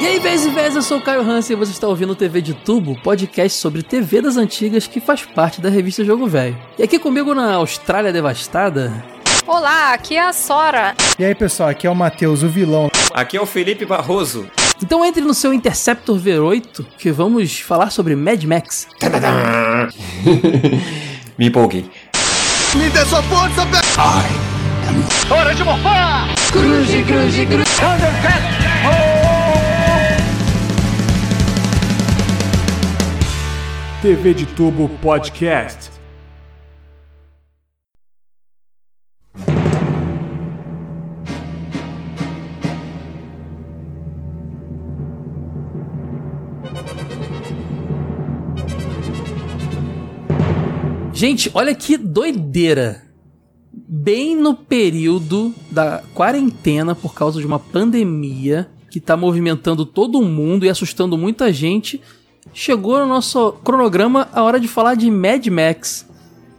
E aí, vez e vez, eu sou o Caio Hansen e você está ouvindo o TV de Tubo, podcast sobre TV das antigas que faz parte da revista Jogo Velho. E aqui comigo na Austrália Devastada. Olá, aqui é a Sora. E aí, pessoal, aqui é o Matheus, o vilão. Aqui é o Felipe Barroso. Então entre no seu Interceptor V8 que vamos falar sobre Mad Max. Me empolguei. Me dê sua força, Pe... Hora de morfar! Cruze, cruze, cruze. TV de Tubo Podcast. Gente, olha que doideira. Bem no período da quarentena por causa de uma pandemia que tá movimentando todo mundo e assustando muita gente, chegou no nosso cronograma a hora de falar de Mad Max.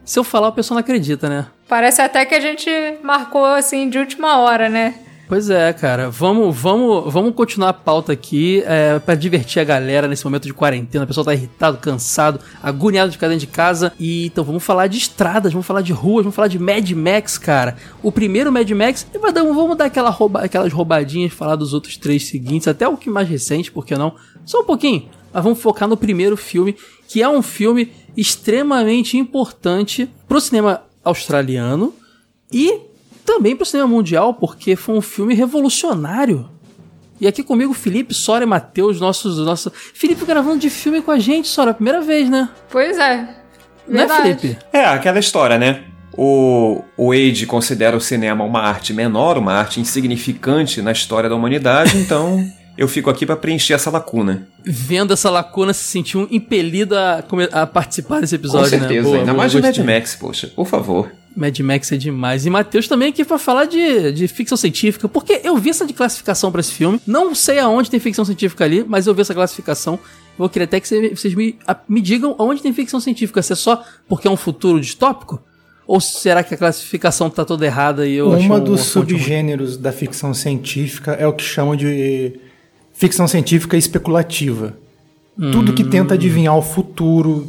Se eu falar, o pessoal não acredita, né? Parece até que a gente marcou assim de última hora, né? Pois é, cara. Vamos, vamos, vamos continuar a pauta aqui é, para divertir a galera nesse momento de quarentena. O pessoal tá irritado, cansado, agoniado de ficar dentro de casa. E então vamos falar de estradas, vamos falar de ruas, vamos falar de Mad Max, cara. O primeiro Mad Max, e vai dar- vamos dar aquela rouba, aquelas roubadinhas, falar dos outros três seguintes, até o que mais recente, por que não? Só um pouquinho. Mas vamos focar no primeiro filme, que é um filme extremamente importante pro cinema australiano e também pro cinema mundial, porque foi um filme revolucionário. E aqui comigo, Felipe, Sora e Matheus, nossos, nossos. Felipe gravando de filme com a gente, Sora, primeira vez, né? Pois é. Né, Verdade. Felipe? É, aquela história, né? O, o Wade considera o cinema uma arte menor, uma arte insignificante na história da humanidade, então eu fico aqui pra preencher essa lacuna. Vendo essa lacuna, se sentiu impelido a, a participar desse Com episódio, né? certeza, Boa, ainda boa, mais de Mad. Max, poxa, por favor. Mad Max é demais. E Matheus também aqui pra falar de, de ficção científica, porque eu vi essa de classificação pra esse filme. Não sei aonde tem ficção científica ali, mas eu vi essa classificação. Vou querer até que cê- vocês me, me digam aonde tem ficção científica. Se é só porque é um futuro distópico? Ou será que a classificação tá toda errada e eu achei Uma um- dos subgêneros da ficção científica é o que chamam de ficção científica especulativa. Tudo que tenta adivinhar o futuro,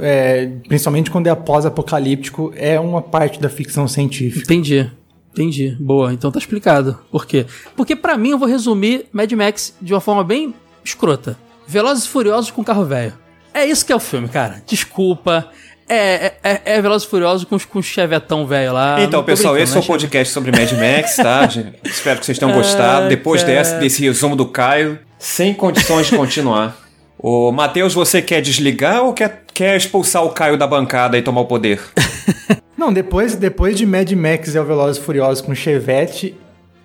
é, principalmente quando é pós-apocalíptico, é uma parte da ficção científica. Entendi. Entendi. Boa, então tá explicado. Por quê? Porque pra mim eu vou resumir Mad Max de uma forma bem escrota. Velozes e Furiosos com carro velho. É isso que é o filme, cara. Desculpa. É, é, é, é Velozes e Furiosos com, com o chevetão velho lá. então, pessoal, esse é o podcast sobre Mad Max, tá? Espero que vocês tenham gostado. Depois desse, desse resumo do Caio, sem condições de continuar. Ô, Matheus, você quer desligar ou quer, quer expulsar o Caio da bancada e tomar o poder? Não, depois, depois de Mad Max e o Velozes e Furiosos com Chevette,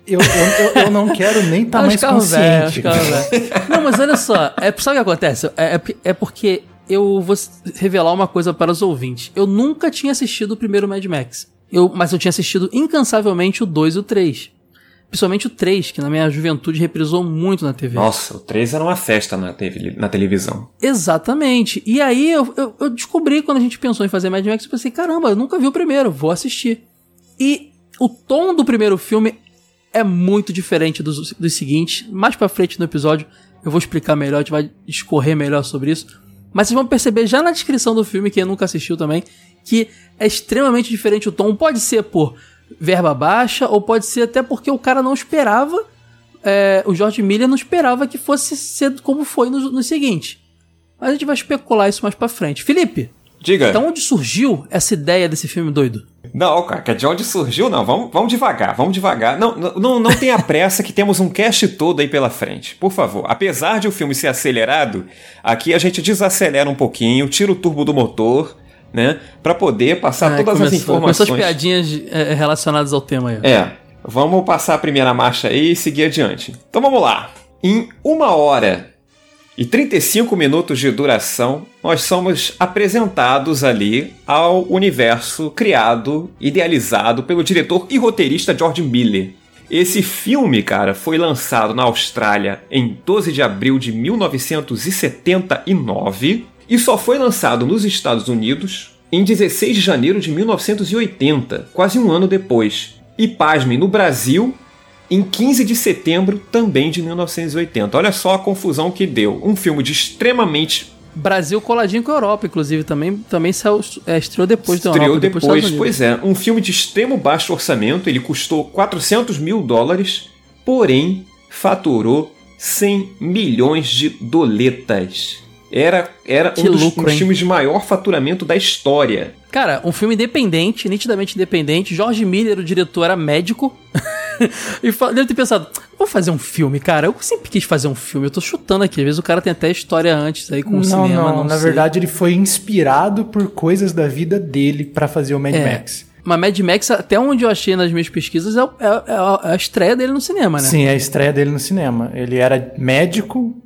eu, eu, eu, eu não quero nem estar os mais os consciente. velhos. Não, mas olha só, é, sabe o que acontece? É, é, é porque eu vou revelar uma coisa para os ouvintes. Eu nunca tinha assistido o primeiro Mad Max. Eu, mas eu tinha assistido incansavelmente o 2 e o 3. Principalmente o 3, que na minha juventude reprisou muito na TV. Nossa, o 3 era uma festa na, TV, na televisão. Exatamente. E aí eu, eu, eu descobri quando a gente pensou em fazer Mad Max, eu pensei, caramba, eu nunca vi o primeiro, vou assistir. E o tom do primeiro filme é muito diferente dos, dos seguintes. Mais pra frente no episódio eu vou explicar melhor, a gente vai discorrer melhor sobre isso. Mas vocês vão perceber já na descrição do filme, quem nunca assistiu também, que é extremamente diferente o tom. Pode ser por verba baixa, ou pode ser até porque o cara não esperava, é, o George Miller não esperava que fosse ser como foi no, no seguinte. Mas a gente vai especular isso mais pra frente. Felipe, Diga. da onde surgiu essa ideia desse filme doido? Não, cara, de onde surgiu? Não, vamos, vamos devagar, vamos devagar. Não, não, não, tenha pressa que temos um cast todo aí pela frente. Por favor, apesar de o filme ser acelerado, aqui a gente desacelera um pouquinho, tira o turbo do motor, né? Pra poder passar Ah, todas começou, as informações. Começou as piadinhas é, relacionadas ao tema aí. É, vamos passar a primeira marcha aí e seguir adiante. Então vamos lá. Em uma hora e 35 minutos de duração, nós somos apresentados ali ao universo criado, idealizado pelo diretor e roteirista George Miller. Esse filme, cara, foi lançado na Austrália em 12 de abril de 1979 e só foi lançado nos Estados Unidos em 16 de janeiro de 1980, quase um ano depois. E pasmem, no Brasil em 15 de setembro também de 1980. Olha só a confusão que deu. Um filme de extremamente Brasil coladinho com a Europa, inclusive, também, também saiu, é, estreou depois da Estreou Europa. depois, dos Estados pois é. Um filme de extremo baixo orçamento, ele custou 400 mil dólares, porém faturou 100 milhões de doletas. Era, era Que um dos, lucro, dos hein? filmes de maior faturamento da história. Cara, um filme independente, nitidamente independente. Jorge Miller, o diretor, era médico. e deve ter pensado, vou fazer um filme, cara. Eu sempre quis fazer um filme. Eu tô chutando aqui. Às vezes o cara tem até história antes aí com o não, cinema. não, Não, na sei. verdade ele foi inspirado por coisas da vida dele pra fazer o Mad É. Max. Mas Mad Max, até onde eu achei nas minhas pesquisas, é, o- é- é a- é a estreia dele no cinema, né? Sim, é a estreia dele no cinema. Ele era médico,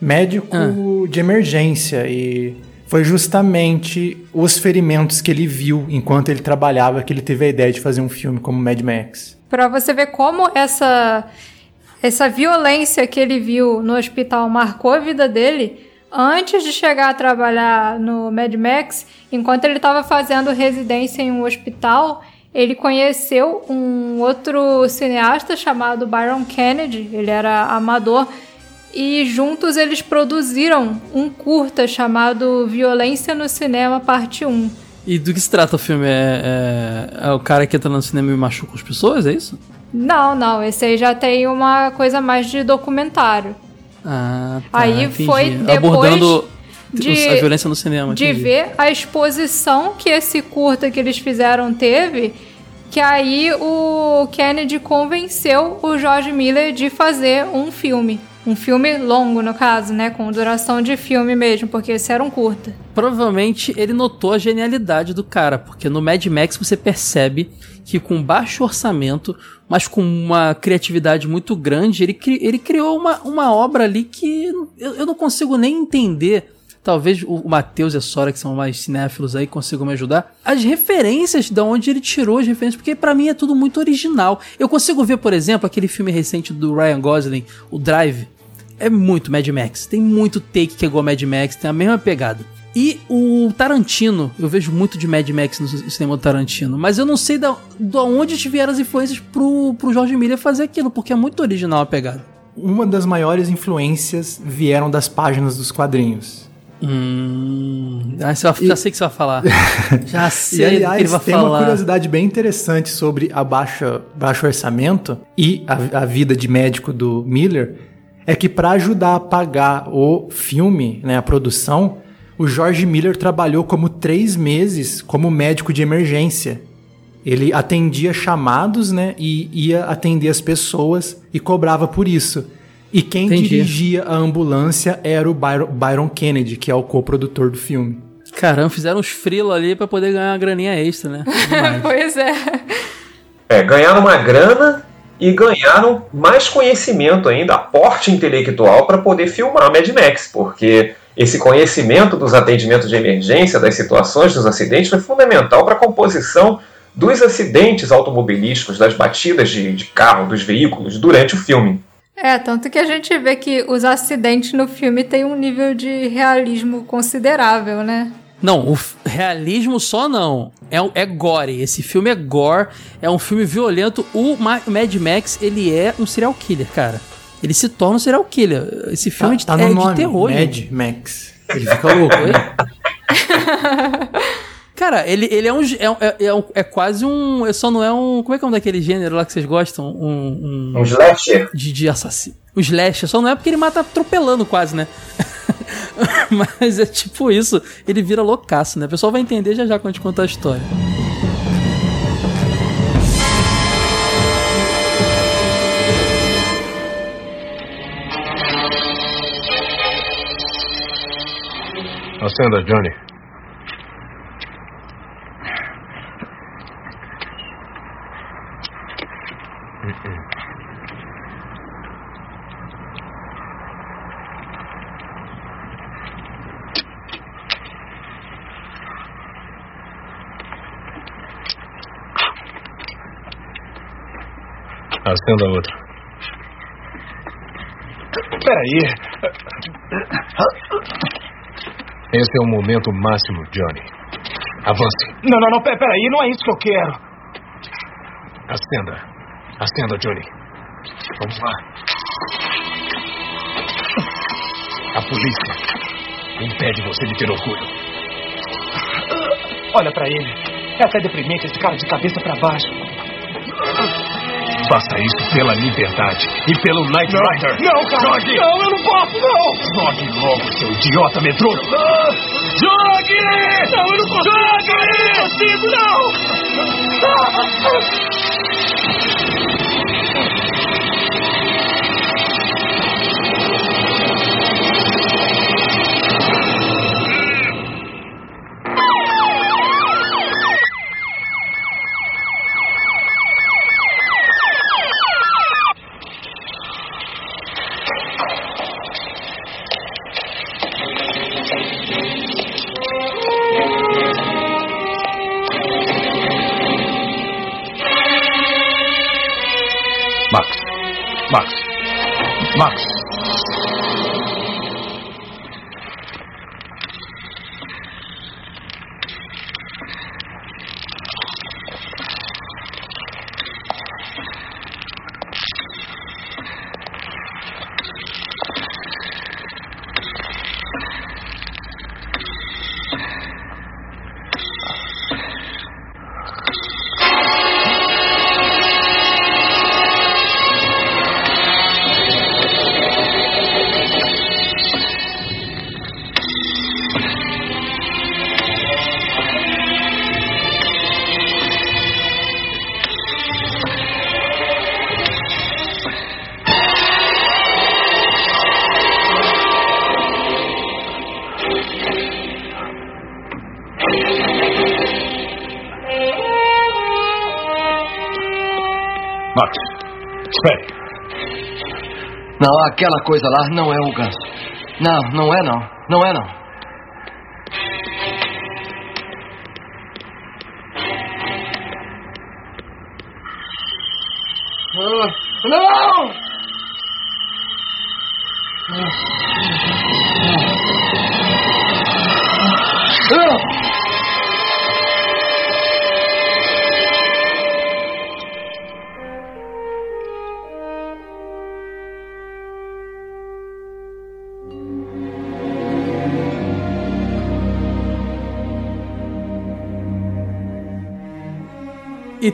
médico Ah. de emergência e foi justamente os ferimentos que ele viu enquanto ele trabalhava que ele teve a ideia de fazer um filme como Mad Max. Pra você ver como essa essa violência que ele viu no hospital marcou a vida dele. Antes de chegar a trabalhar no Mad Max, enquanto ele estava fazendo residência em um hospital, ele conheceu um outro cineasta chamado Byron Kennedy. Ele era amador e juntos eles produziram um curta chamado Violência no Cinema Parte 1. E do que se trata o filme? É, é- é o cara que entra no cinema e machuca as pessoas, é isso? Não, não, esse aí já tem uma coisa mais de documentário. Ah, tá, Aí entendi. foi depois Abordando de- a violência no cinema. de entendi. ver a exposição que esse curta que eles fizeram teve, que aí o Kennedy convenceu o George Miller de fazer um filme. Um filme longo, no caso, né? Com duração de filme mesmo, porque esse era um curta. Provavelmente ele notou a genialidade do cara, porque no Mad Max você percebe que com baixo orçamento, mas com uma criatividade muito grande, ele, cri- ele criou uma, uma obra ali que eu, eu não consigo nem entender. Talvez o, Matheus e a Sora, que são mais cinéfilos aí, consigam me ajudar. As referências de onde ele tirou as referências, porque pra mim é tudo muito original. Eu consigo ver, por exemplo, aquele filme recente do Ryan Gosling, o Drive. É muito Mad Max. Tem muito take que é igual Mad Max, tem a mesma pegada. E o Tarantino, eu vejo muito de Mad Max no cinema do Tarantino, mas eu não sei da, da onde vieram as influências pro, pro George Miller fazer aquilo, porque é muito original a pegada. Uma das maiores influências vieram das páginas dos quadrinhos. Hum. Ah, você vai- já sei o que você vai falar. Já sei E do que ele aliás, vai tem uma falar. curiosidade bem interessante sobre a baixa, baixo orçamento e a, a vida de médico do Miller, é que para ajudar a pagar o filme, né, a produção, o George Miller trabalhou como três meses como médico de emergência. Ele atendia chamados, né, e ia atender as pessoas e cobrava por isso. E quem Entendi. dirigia a ambulância era o Byron, Byron Kennedy, que é o coprodutor do filme. Caramba, fizeram uns frila ali pra poder ganhar uma graninha extra, né? Pois é. É, ganharam uma grana e ganharam mais conhecimento ainda, aporte intelectual para poder filmar Mad Max, porque esse conhecimento dos atendimentos de emergência, das situações dos acidentes, foi fundamental para a composição dos acidentes automobilísticos, das batidas de, de carro, dos veículos, durante o filme. É, tanto que a gente vê que os acidentes no filme têm um nível de realismo considerável, né? Não, o realismo só não. É, um- é gore. Esse filme é gore. É um filme violento. O Ma- Mad Max, ele é um serial killer, cara. Ele se torna um serial killer. Esse filme tá, é, tá de- no é nome, de terror. Mad gente. Max. Ele fica louco. Cara, ele, ele é um. É, um- é, é um- é quase um. é Só não é um. Como é que é um daquele gênero lá que vocês gostam? Um. um Um slasher. de, de assassino. O Slash, só não é porque ele mata atropelando quase, né? Mas é tipo isso. Ele vira loucaço, né? O pessoal vai entender já já quando gente contar a história. Acenda, Johnny. Acenda a outra. Peraí. Esse é o momento máximo, Johnny. Avance. Não, não, não, pe- peraí, não é isso que eu quero. Acenda. Acenda, Johnny. Vamos lá. A polícia impede você de ter orgulho. Olha pra ele. É até deprimente esse cara de cabeça pra baixo. Faça isso pela liberdade e pelo Knight Rider. Não, cara. Jogue! Não, eu não posso, não. Jogue logo, seu idiota medroso. Jogue! Não, eu não consigo. Jogue! Eu não consigo, não. Max. Max. Max. Aquela coisa lá não é o ganso. Não, não é não. Não é não.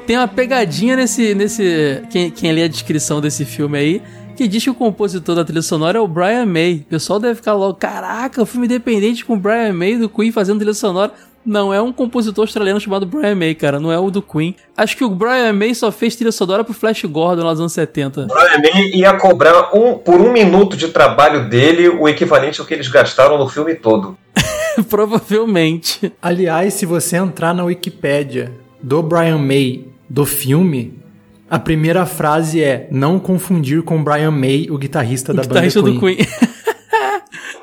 Tem uma pegadinha nesse. nesse quem, quem lê a descrição desse filme aí, que diz que o compositor da trilha sonora é o Brian May. O pessoal deve ficar logo, caraca, um filme independente com o Brian May do Queen fazendo trilha sonora. Não, é um compositor australiano chamado Brian May, cara, não é o do Queen. Acho que o Brian May só fez trilha sonora pro Flash Gordon lá nos anos 70. Brian May ia cobrar um, por um minuto de trabalho dele o equivalente ao que eles gastaram no filme todo. Provavelmente. Aliás, se você entrar na Wikipédia do Brian May do filme, a primeira frase é não confundir com Brian May, o guitarrista da guitarrista banda do Queen. Queen.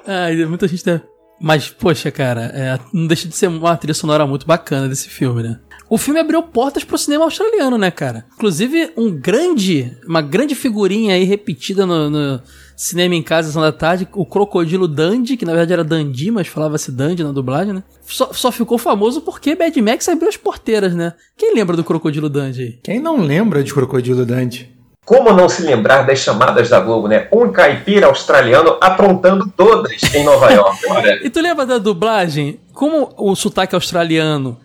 Ai, muita gente tá... Mas, poxa, cara, é, não deixa de ser uma trilha sonora muito bacana desse filme, né? O filme abriu portas pro cinema australiano, né, cara? Inclusive, um grande, uma grande figurinha aí repetida no, no cinema em casa, sessão da tarde, o Crocodilo Dandy, que na verdade era Dandy, mas falava-se Dandy na dublagem, né? Só, só ficou famoso porque Mad Max abriu as porteiras, né? Quem lembra do Crocodilo Dandy? Quem não lembra de Crocodilo Dandy? Como não se lembrar das chamadas da Globo, né? Um caipira australiano aprontando todas em Nova York. E tu lembra da dublagem? Como o sotaque australiano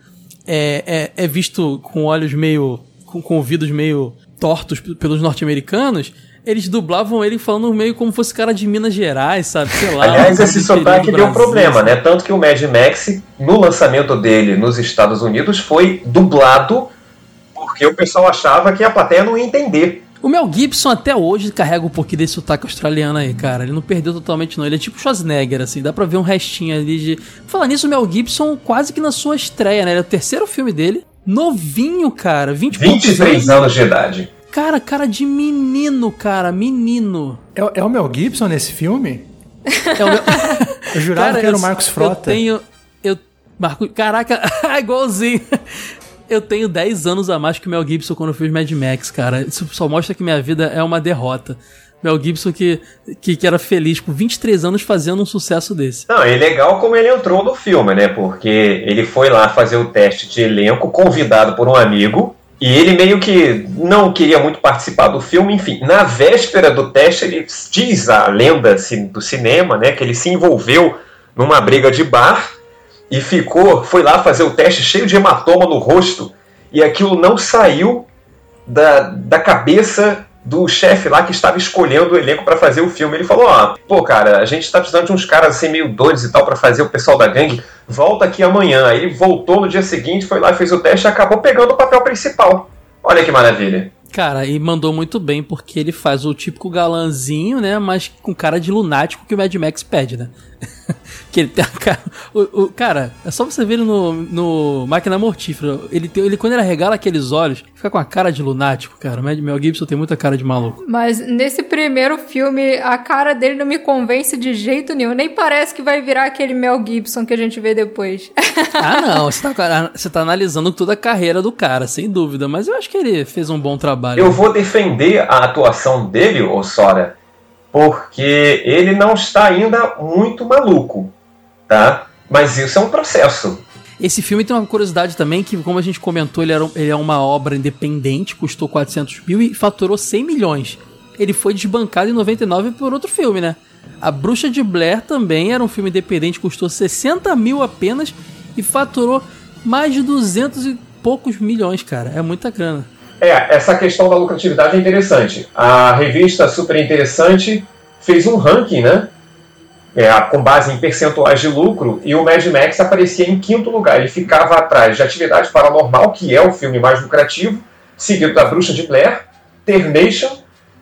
é, é, é visto com olhos meio. com, com ouvidos meio tortos pelos norte-americanos, eles dublavam ele falando meio como fosse cara de Minas Gerais, sabe? Sei lá. Aliás, um esse sotaque deu Brasil, problema, né? Tanto que o Mad Max, no lançamento dele nos Estados Unidos, foi dublado porque o pessoal achava que a plateia não ia entender. O Mel Gibson até hoje carrega um pouquinho desse sotaque australiano aí, cara. Ele não perdeu totalmente, não. Ele é tipo Schwarzenegger, assim. Dá pra ver um restinho ali de. Falar nisso, o Mel Gibson quase que na sua estreia, né? Ele é o terceiro filme dele. Novinho, cara. 20 e poucos 23 anos de idade. Cara, cara de menino, cara. Menino. É, é o Mel Gibson nesse filme? É o meu... Eu jurava Cara, que era o Marcos Frota. Eu tenho. Eu. Marco. Caraca, igualzinho. Eu tenho 10 anos a mais que o Mel Gibson quando eu fiz Mad Max, cara. Isso só mostra que minha vida é uma derrota. Mel Gibson que, que, que era feliz com 23 anos fazendo um sucesso desse. Não, é legal como ele entrou no filme, né? Porque ele foi lá fazer o teste de elenco, convidado por um amigo, E ele meio que não queria muito participar do filme, enfim. Na véspera do teste, ele diz a lenda do cinema, né, que ele se envolveu numa briga de bar e ficou, foi lá fazer o teste cheio de hematoma no rosto e aquilo não saiu da, da cabeça do chefe lá que estava escolhendo o elenco para fazer o filme. Ele falou: Ó, oh, pô, cara, a gente está precisando de uns caras assim meio doidos e tal para fazer o pessoal da gangue. Volta aqui amanhã. Aí ele voltou no dia seguinte, foi lá, fez o teste e acabou pegando o papel principal. Olha que maravilha. Cara, e mandou muito bem porque ele faz o típico galãzinho, né? Mas com cara de lunático que o Mad Max pede, né? que ele tem a cara. O, o, cara, é só você ver ele no, no Máquina Mortífera. Ele, tem, ele, quando ele arregala aqueles olhos, fica com a cara de lunático, cara. O Mel Gibson tem muita cara de maluco. Mas nesse primeiro filme, a cara dele não me convence de jeito nenhum. Nem parece que vai virar aquele Mel Gibson que a gente vê depois. ah, não. Você tá, você tá analisando toda a carreira do cara, sem dúvida. Mas eu acho que ele fez um bom trabalho. Eu vou defender a atuação dele, ô Sora porque ele não está ainda muito maluco, tá? Mas isso é um processo. Esse filme tem uma curiosidade também que, como a gente comentou, ele, era, ele é uma obra independente, custou 400 mil e faturou 100 milhões. Ele foi desbancado em 99 por outro filme, né? A Bruxa de Blair também era um filme independente, custou 60 mil apenas e faturou mais de 200 e poucos milhões, cara. É muita grana. É, essa questão da lucratividade é interessante. A revista Super Interessante fez um ranking, né? É, com base em percentuais de lucro, e o Mad Max aparecia em quinto lugar. Ele ficava atrás de Atividade Paranormal, que é o filme mais lucrativo, seguido da Bruxa de Blair, Ternation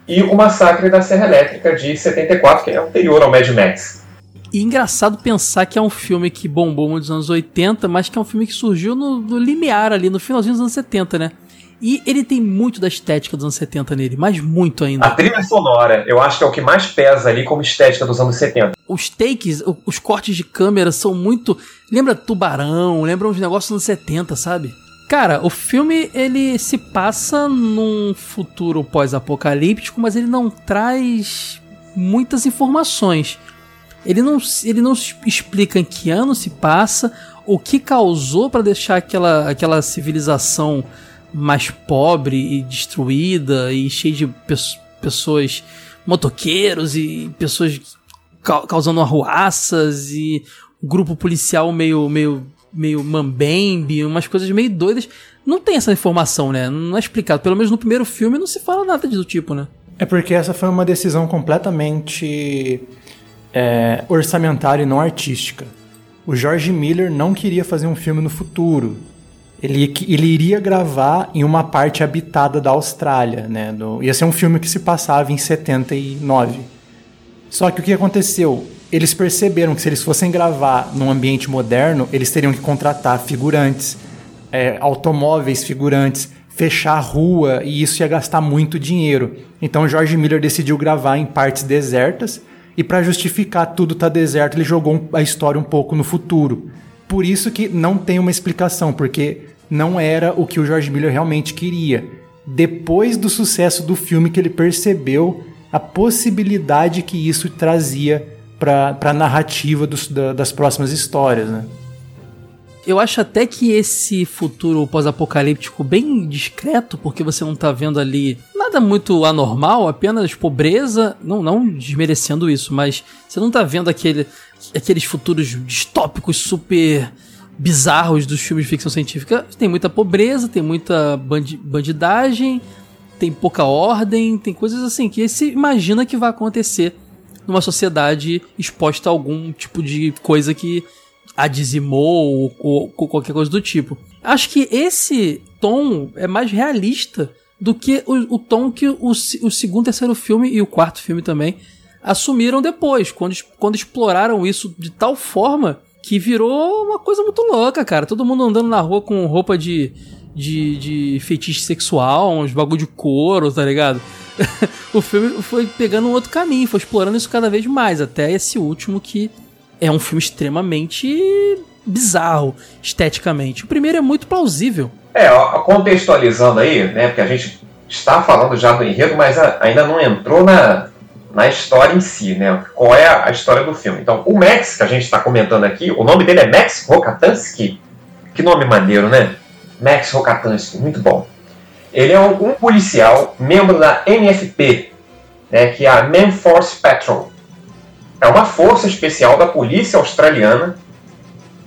e O Massacre da Serra Elétrica de 74, que é anterior ao Mad Max. E engraçado pensar que é um filme que bombou nos anos 80, mas que é um filme que surgiu no, no limiar ali, no finalzinho dos anos 70, né? E ele tem muito da estética dos anos 70 nele, mas muito ainda. A trilha sonora, eu acho que é o que mais pesa ali como estética dos anos 70. Os takes, os cortes de câmera são muito. Lembra Tubarão, lembra uns negócios dos anos 70, sabe? Cara, o filme ele se passa num futuro pós-apocalíptico, mas ele não traz muitas informações. Ele não, ele não explica em que ano se passa, o que causou para deixar aquela, aquela civilização mais pobre e destruída e cheia de pe pessoas, motoqueiros e pessoas causando arruaças e um grupo policial meio, meio, meio mambembe, umas coisas meio doidas. Não tem essa informação, né? Não é explicado. Pelo menos no primeiro filme não se fala nada do tipo, né? É porque essa foi uma decisão completamente é, orçamentária e não artística. O George Miller não queria fazer um filme no futuro. Ele, ele iria gravar em uma parte habitada da Austrália, né? Do, ia ser um filme que se passava em 79. Só que o que aconteceu? Eles perceberam que se eles fossem gravar num ambiente moderno, eles teriam que contratar figurantes, é, automóveis figurantes, fechar a rua e isso ia gastar muito dinheiro. Então George Miller decidiu gravar em partes desertas e para justificar tudo tá deserto, ele jogou a história um pouco no futuro. Por isso que não tem uma explicação, porque não era o que o George Miller realmente queria. Depois do sucesso do filme que ele percebeu a possibilidade que isso trazia para a narrativa dos, da, das próximas histórias, né? Eu acho até que esse futuro pós-apocalíptico bem discreto, porque você não tá vendo ali nada muito anormal, apenas pobreza, não, não desmerecendo isso, mas você não tá vendo aquele, aqueles futuros distópicos super bizarros dos filmes de ficção científica. Tem muita pobreza, tem muita bandi bandidagem, tem pouca ordem, tem coisas assim que se imagina que vai acontecer numa sociedade exposta a algum tipo de coisa que a dizimou ou, ou qualquer coisa do tipo. Acho que esse tom é mais realista do que o, o tom que o, o segundo terceiro filme e o quarto filme também assumiram depois, quando, quando exploraram isso de tal forma que virou uma coisa muito louca, cara. Todo mundo andando na rua com roupa de, de, de fetiche sexual, uns bagulho de couro, tá ligado? o filme foi pegando um outro caminho, foi explorando isso cada vez mais, até esse último que é um filme extremamente bizarro esteticamente. O primeiro é muito plausível. É, contextualizando aí, né, porque a gente está falando já do enredo, mas ainda não entrou na, na história em si, né? Qual é a história do filme? Então, o Max, que a gente está comentando aqui, o nome dele é Max Rokatansky. Que nome maneiro, né? Max Rokatansky, muito bom. Ele é um, policial, membro da MFP, né, que é a Man Force Patrol. É uma força especial da polícia australiana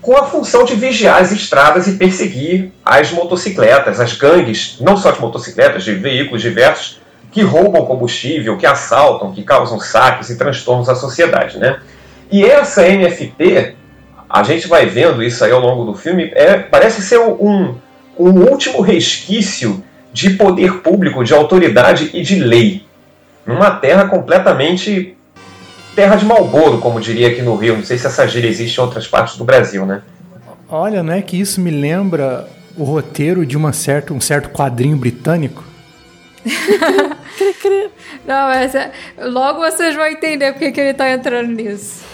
com a função de vigiar as estradas e perseguir as motocicletas, as gangues, não só de motocicletas, de veículos diversos, que roubam combustível, que assaltam, que causam saques e transtornos à sociedade. Né? E essa MFP, a gente vai vendo isso aí ao longo do filme, é, parece ser um, um último resquício de poder público, de autoridade e de lei. Numa terra completamente terra de Malboro, como diria aqui no Rio. Não sei se essa gíria existe em outras partes do Brasil, né? Olha, não é que isso me lembra o roteiro de uma certa, um certo quadrinho britânico? não, mas é, logo vocês vão entender porque que ele tá entrando nisso.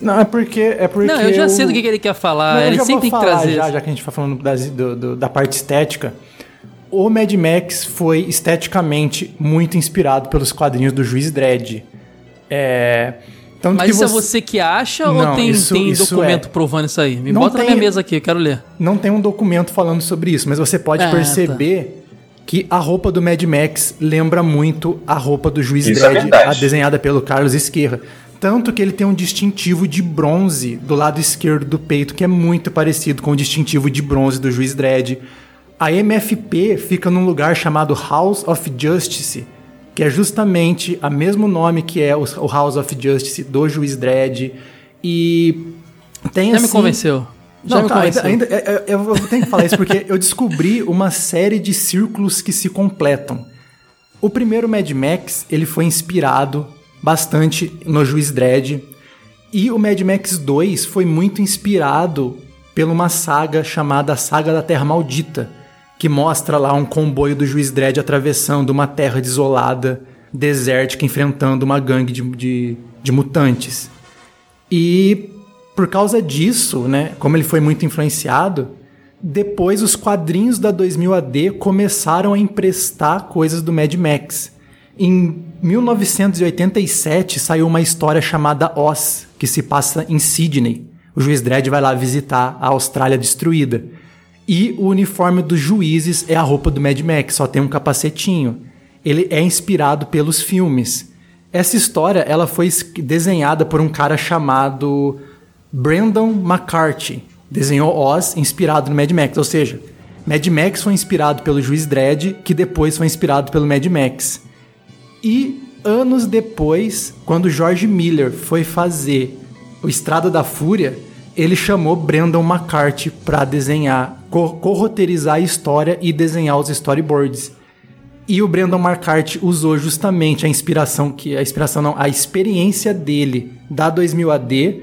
Não, é porque. É porque não, eu já sei do que, ele quer falar. Não, ele sempre tem que trazer. Já, já que a gente tá falando das, do, do, da parte estética. O Mad Max foi esteticamente muito inspirado pelos quadrinhos do Juiz Dredd. É. Tanto Mas isso é você... é você que acha não, ou tem, isso, tem isso documento é... provando isso aí? Me não bota tem... na minha mesa aqui, eu quero ler. Não tem um documento falando sobre isso, mas você pode ah, perceber tá. que a roupa do Mad Max lembra muito a roupa do Juiz isso é Dredd, é desenhada pelo Carlos Esquerra. Tanto que ele tem um distintivo de bronze do lado esquerdo do peito, que é muito parecido com o distintivo de bronze do Juiz Dredd. A MFP fica num lugar chamado House of Justice, que é justamente o mesmo nome que é o House of Justice do Juiz Dredd. E tem Já assim... me convenceu. Já não, me tá, convenceu. Ainda, ainda, é, é, eu, eu tenho que falar isso porque eu descobri uma série de círculos que se completam. O primeiro Mad Max ele foi inspirado bastante no Juiz Dredd. E o Mad Max 2 foi muito inspirado por uma saga chamada Saga da Terra Maldita, que mostra lá um comboio do Juiz Dredd atravessando uma terra desolada, desértica, enfrentando uma gangue de, de, de mutantes. E por causa disso, né, como ele foi muito influenciado, depois os quadrinhos da 2000 AD começaram a emprestar coisas do Mad Max. Em 1987 saiu uma história chamada Oz, que se passa em Sydney. O juiz Dredd vai lá visitar a Austrália destruída. E o uniforme dos juízes é a roupa do Mad Max, só tem um capacetinho. Ele é inspirado pelos filmes. Essa história ela foi desenhada por um cara chamado Brandon McCarthy. Desenhou Oz inspirado no Mad Max, ou seja, Mad Max foi inspirado pelo Juiz Dredd, que depois foi inspirado pelo Mad Max. E anos depois, quando George Miller foi fazer o Estrada da Fúria, ele chamou Brandon McCarthy para desenhar, corroterizar a história e desenhar os storyboards. E o Brandon McCarthy usou justamente a inspiração que a inspiração não, a experiência dele da 2000 AD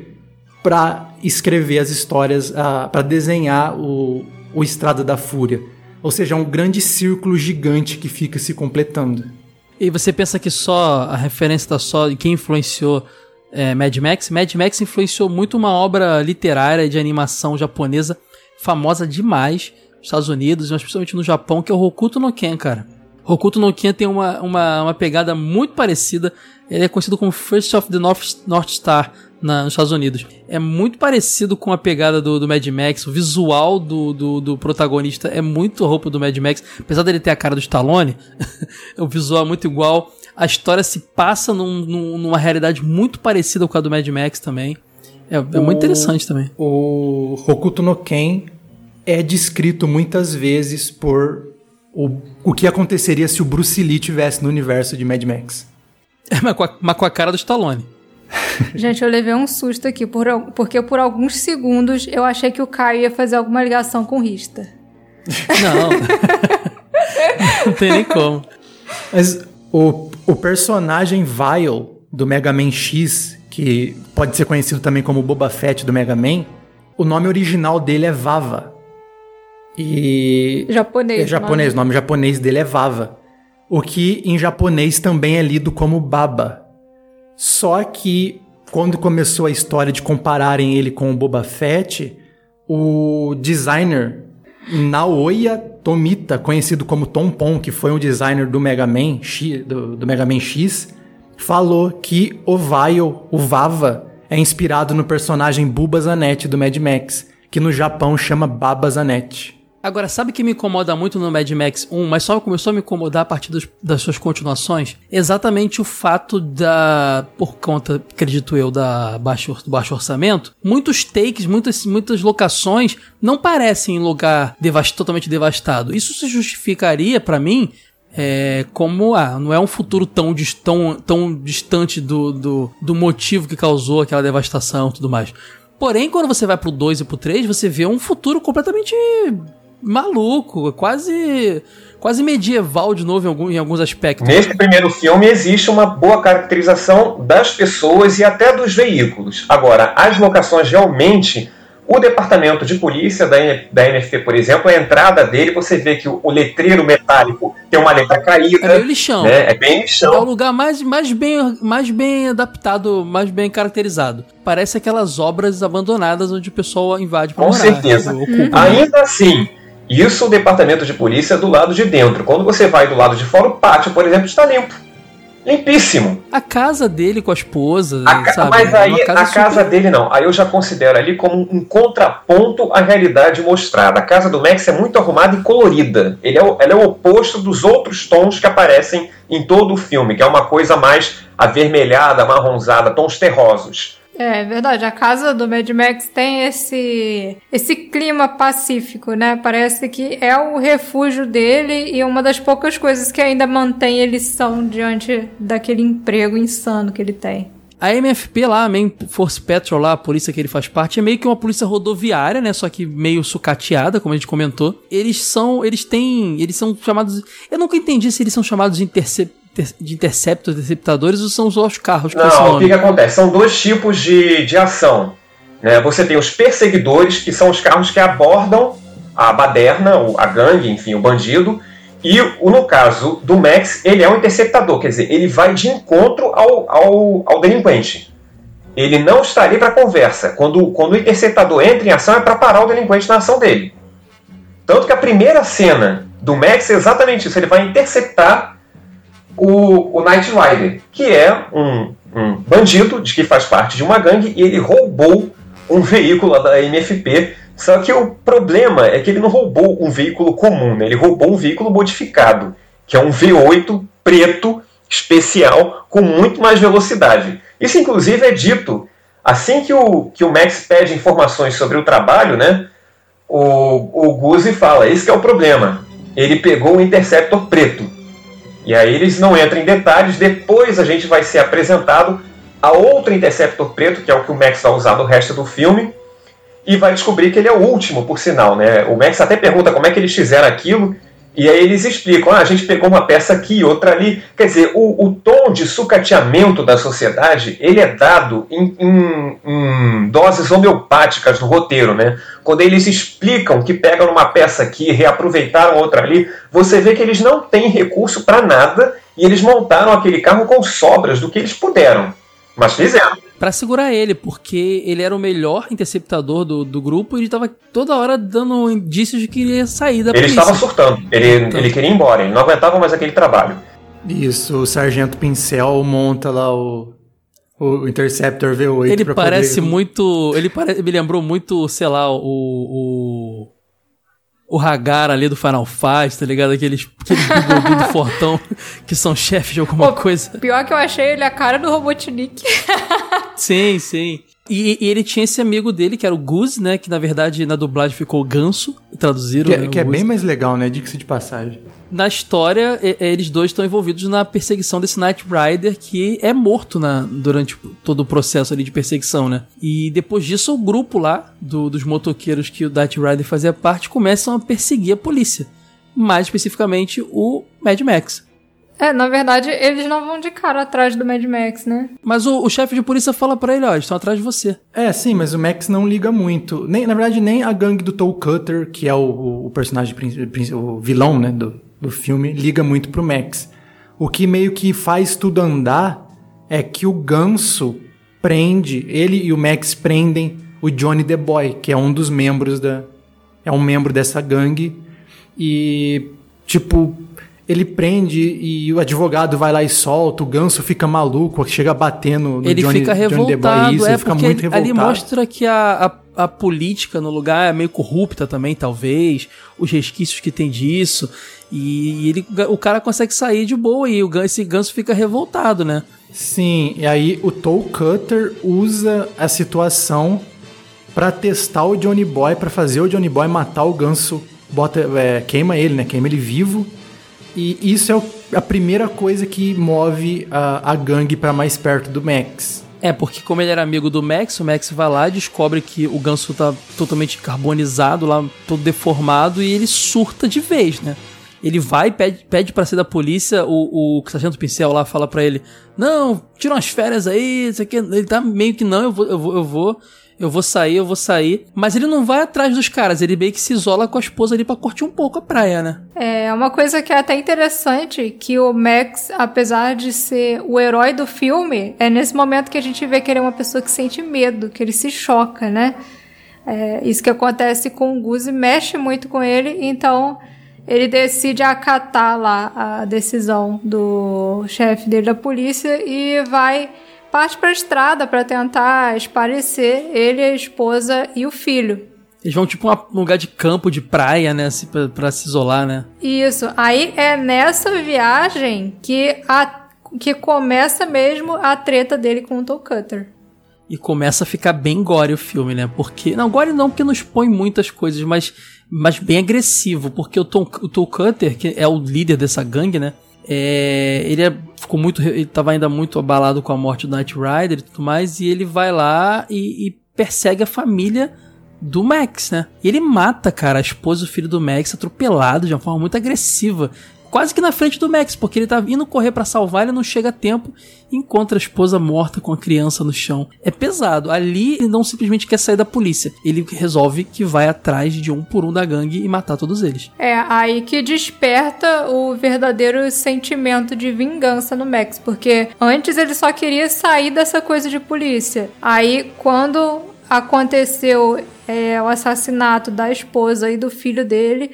para escrever as histórias, uh, para desenhar o, o Estrada da Fúria. Ou seja, é um grande círculo gigante que fica se completando. E você pensa que só a referência está só de quem influenciou é, Mad Max, Mad Max influenciou muito uma obra literária de animação japonesa famosa demais nos Estados Unidos, mas principalmente no Japão, que é o Hokuto no Ken, cara. Hokuto no Ken tem uma, uma, uma pegada muito parecida. Ele é conhecido como First of the North, North Star na, nos Estados Unidos. É muito parecido com a pegada do, do Mad Max. O visual do, do, do, protagonista é muito roupa do Mad Max. Apesar dele ter a cara do Stallone, o visual é muito igual. A história se passa num, num, numa realidade muito parecida com a do Mad Max também. É, é o, muito interessante também. O Hokuto no Ken é descrito muitas vezes por o, o que aconteceria se o Bruce Lee tivesse no universo de Mad Max. É, mas com a, mas com a cara do Stallone. Gente, eu levei um susto aqui, por, porque por alguns segundos eu achei que o Caio ia fazer alguma ligação com o Rista. Não. Não tem nem como. Mas o, o personagem Vile do Mega Man X, que pode ser conhecido também como Boba Fett do Mega Man, o nome original dele é Vava. E. Japonês. É japonês, nome. o nome japonês dele é Vava. O que em japonês também é lido como Baba. Só que quando começou a história de compararem ele com o Boba Fett, o designer Naoya Tomita, conhecido como Tom Pon, que foi um designer do Mega Man X, do, do Mega Man X, falou que o Vile, o Vava, é inspirado no personagem Buba Zanetti do Mad Max, que no Japão chama Baba Zanetti. Agora, sabe que me incomoda muito no Mad Max 1, mas só começou a me incomodar a partir dos, das suas continuações? Exatamente o fato da, por conta, acredito eu, da baixo, do baixo orçamento, muitos takes, muitas, muitas locações não parecem em lugar devast, totalmente devastado. Isso se justificaria para mim é, como ah, não é um futuro tão, tão, tão distante do, do, do motivo que causou aquela devastação e tudo mais. Porém, quando você vai pro 2 e pro 3, você vê um futuro completamente maluco, quase quase medieval de novo em, algum, em alguns aspectos. Nesse primeiro filme existe uma boa caracterização das pessoas e até dos veículos. Agora, as locações realmente o departamento de polícia da, da NFP, por exemplo, a entrada dele, você vê que o, o letreiro metálico tem uma letra caída. É meio lixão. Né? É bem lixão. É o lugar mais, mais, bem, mais bem adaptado, mais bem caracterizado. Parece aquelas obras abandonadas onde o pessoal invade pra Com morar, certeza. Ainda assim, isso o departamento de polícia é do lado de dentro. Quando você vai do lado de fora, o pátio, por exemplo, está limpo limpíssimo. A casa dele com a esposa, a sabe? Mas aí casa a super... casa dele não. Aí eu já considero ali como um contraponto à realidade mostrada. A casa do Max é muito arrumada e colorida. Ele é o, ela é o oposto dos outros tons que aparecem em todo o filme, que é uma coisa mais avermelhada, marronzada, tons terrosos. É, é verdade, a casa do Mad Max tem esse esse clima pacífico, né? Parece que é o refúgio dele e uma das poucas coisas que ainda mantém ele são diante daquele emprego insano que ele tem. A MFP lá, a Main Force Patrol lá, a polícia que ele faz parte, é meio que uma polícia rodoviária, né? Só que meio sucateada, como a gente comentou. Eles são, eles têm, eles são chamados, eu nunca entendi se eles são chamados de intercept de interceptors, interceptadores, ou são os carros? Não, o que, que acontece? São dois tipos de, de ação. Né? Você tem os perseguidores, que são os carros que abordam a baderna, a gangue, enfim, o bandido. E no caso do Max, ele é um interceptador, quer dizer, ele vai de encontro ao, ao, ao delinquente. Ele não está ali para conversa. Quando, quando o interceptador entra em ação, é para parar o delinquente na ação dele. Tanto que a primeira cena do Max é exatamente isso. Ele vai interceptar o, o Rider, que é um, um bandido de que faz parte de uma gangue e ele roubou um veículo da MFP. Só que o problema é que ele não roubou um veículo comum, né? ele roubou um veículo modificado, que é um V8 preto especial com muito mais velocidade. Isso, inclusive, é dito assim que o, que o Max pede informações sobre o trabalho, né? O, o Guzzi fala: esse é o problema. Ele pegou um Interceptor preto. E aí eles não entram em detalhes, depois a gente vai ser apresentado a outro Interceptor preto, que é o que o Max vai usar no resto do filme, e vai descobrir que ele é o último, por sinal. Né? O Max até pergunta como é que eles fizeram aquilo, e aí eles explicam, ah, a gente pegou uma peça aqui, outra ali. Quer dizer, o, o tom de sucateamento da sociedade, ele é dado em, em, em, doses homeopáticas no roteiro, né? Quando eles explicam que pegam uma peça aqui, reaproveitaram outra ali, você vê que eles não têm recurso para nada e eles montaram aquele carro com sobras do que eles puderam. Mas fizeram para segurar ele, porque ele era o melhor interceptador do, do grupo e ele tava toda hora dando indícios de que iria sair da ele polícia. Ele estava surtando, ele, então. ele queria ir embora, ele não aguentava mais aquele trabalho. Isso, o Sargento Pincel monta lá o, o Interceptor V8. Ele parece poder... muito. Ele pare, me lembrou muito, sei lá, o. o o Hagar ali do Final Fight, tá ligado? Aqueles, aqueles do fortão que são chefes de alguma Pô, coisa. Pior que eu achei ele a cara do Robotnik. sim, sim. E, e, ele tinha esse amigo dele, que era o Goose, né? Que na verdade na dublagem ficou Ganso, traduziram. Que, é, né, que é bem mais legal, né? Diga-se de passagem. Na história, eles dois estão envolvidos na perseguição desse Knight Rider, que é morto na, durante todo o processo ali de perseguição, né? E depois disso, o grupo lá, do, dos motoqueiros que o Knight Rider fazia parte, começam a perseguir a polícia. Mais especificamente o Mad Max. É, na verdade, eles não vão de cara atrás do Mad Max, né? Mas o, o chefe de polícia fala para ele, ó, eles estão atrás de você. É, sim, mas o Max não liga muito. Nem, na verdade, nem a gangue do Toe Cutter, que é o, o personagem, o vilão, né, do, do filme, liga muito pro Max. O que meio que faz tudo andar é que o Ganso prende, ele e o Max prendem o Johnny the Boy, que é um dos membros da... É um membro dessa gangue. E, tipo, ele prende e o advogado vai lá e solta, o ganso fica maluco, chega batendo no ele Johnny, fica revoltado, Johnny é ele fica muito revoltado. Ali mostra que a, a a política no lugar é meio corrupta também, talvez, os resquícios que tem disso. E ele, o cara consegue sair de boa e o, esse ganso fica revoltado, né? Sim, e aí o Toe Cutter usa a situação para testar o Johnny Boy, para fazer o Johnny Boy matar o ganso, bota, é, queima ele, né? Queima ele vivo. E isso é o, a primeira coisa que move a, a gangue para mais perto do Max. É, porque como ele era amigo do Max, o Max vai lá descobre que o ganso tá totalmente carbonizado lá, todo deformado, e ele surta de vez, né? Ele vai, pede, pede pra ser da polícia, o, o sargento pincel lá fala pra ele, não, tira umas férias aí, isso aqui. Ele tá meio que não, eu vou, eu vou, eu vou eu vou sair, eu vou sair. Mas ele não vai atrás dos caras, ele meio que se isola com a esposa ali pra curtir um pouco a praia, né? É, uma coisa que é até interessante, que o Max, apesar de ser o herói do filme, é nesse momento que a gente vê que ele é uma pessoa que sente medo, que ele se choca, né? É, isso que acontece com o Gus mexe muito com ele, então ele decide acatar lá a decisão do chefe dele da polícia e vai parte para a estrada para tentar esparecer ele, a esposa e o filho. Eles vão tipo um lugar de campo, de praia, né? Assim, pra, pra, se isolar, né? Isso. Aí é nessa viagem que, a, que começa mesmo a treta dele com o Toe Cutter. E começa a ficar bem gore o filme, né? Porque. Não, gore não, porque não expõe muitas coisas, mas, mas bem agressivo. Porque o Tom, o Toe Cutter, que é o líder dessa gangue, né? É, ele é, ficou muito. Ele tava ainda muito abalado com a morte do Knight Rider e tudo mais. E ele vai lá e, e persegue a família do Max, né? E ele mata, cara, a esposa e o filho do Max atropelado de uma forma muito agressiva quase que na frente do Max, porque ele tá indo correr para salvar, ele não chega a tempo e encontra a esposa morta com a criança no chão. É pesado. Ali ele não simplesmente quer sair da polícia, ele resolve que vai atrás de um por um da gangue e matar todos eles. É aí que desperta o verdadeiro sentimento de vingança no Max, porque antes ele só queria sair dessa coisa de polícia. Aí quando aconteceu é, o assassinato da esposa e do filho dele,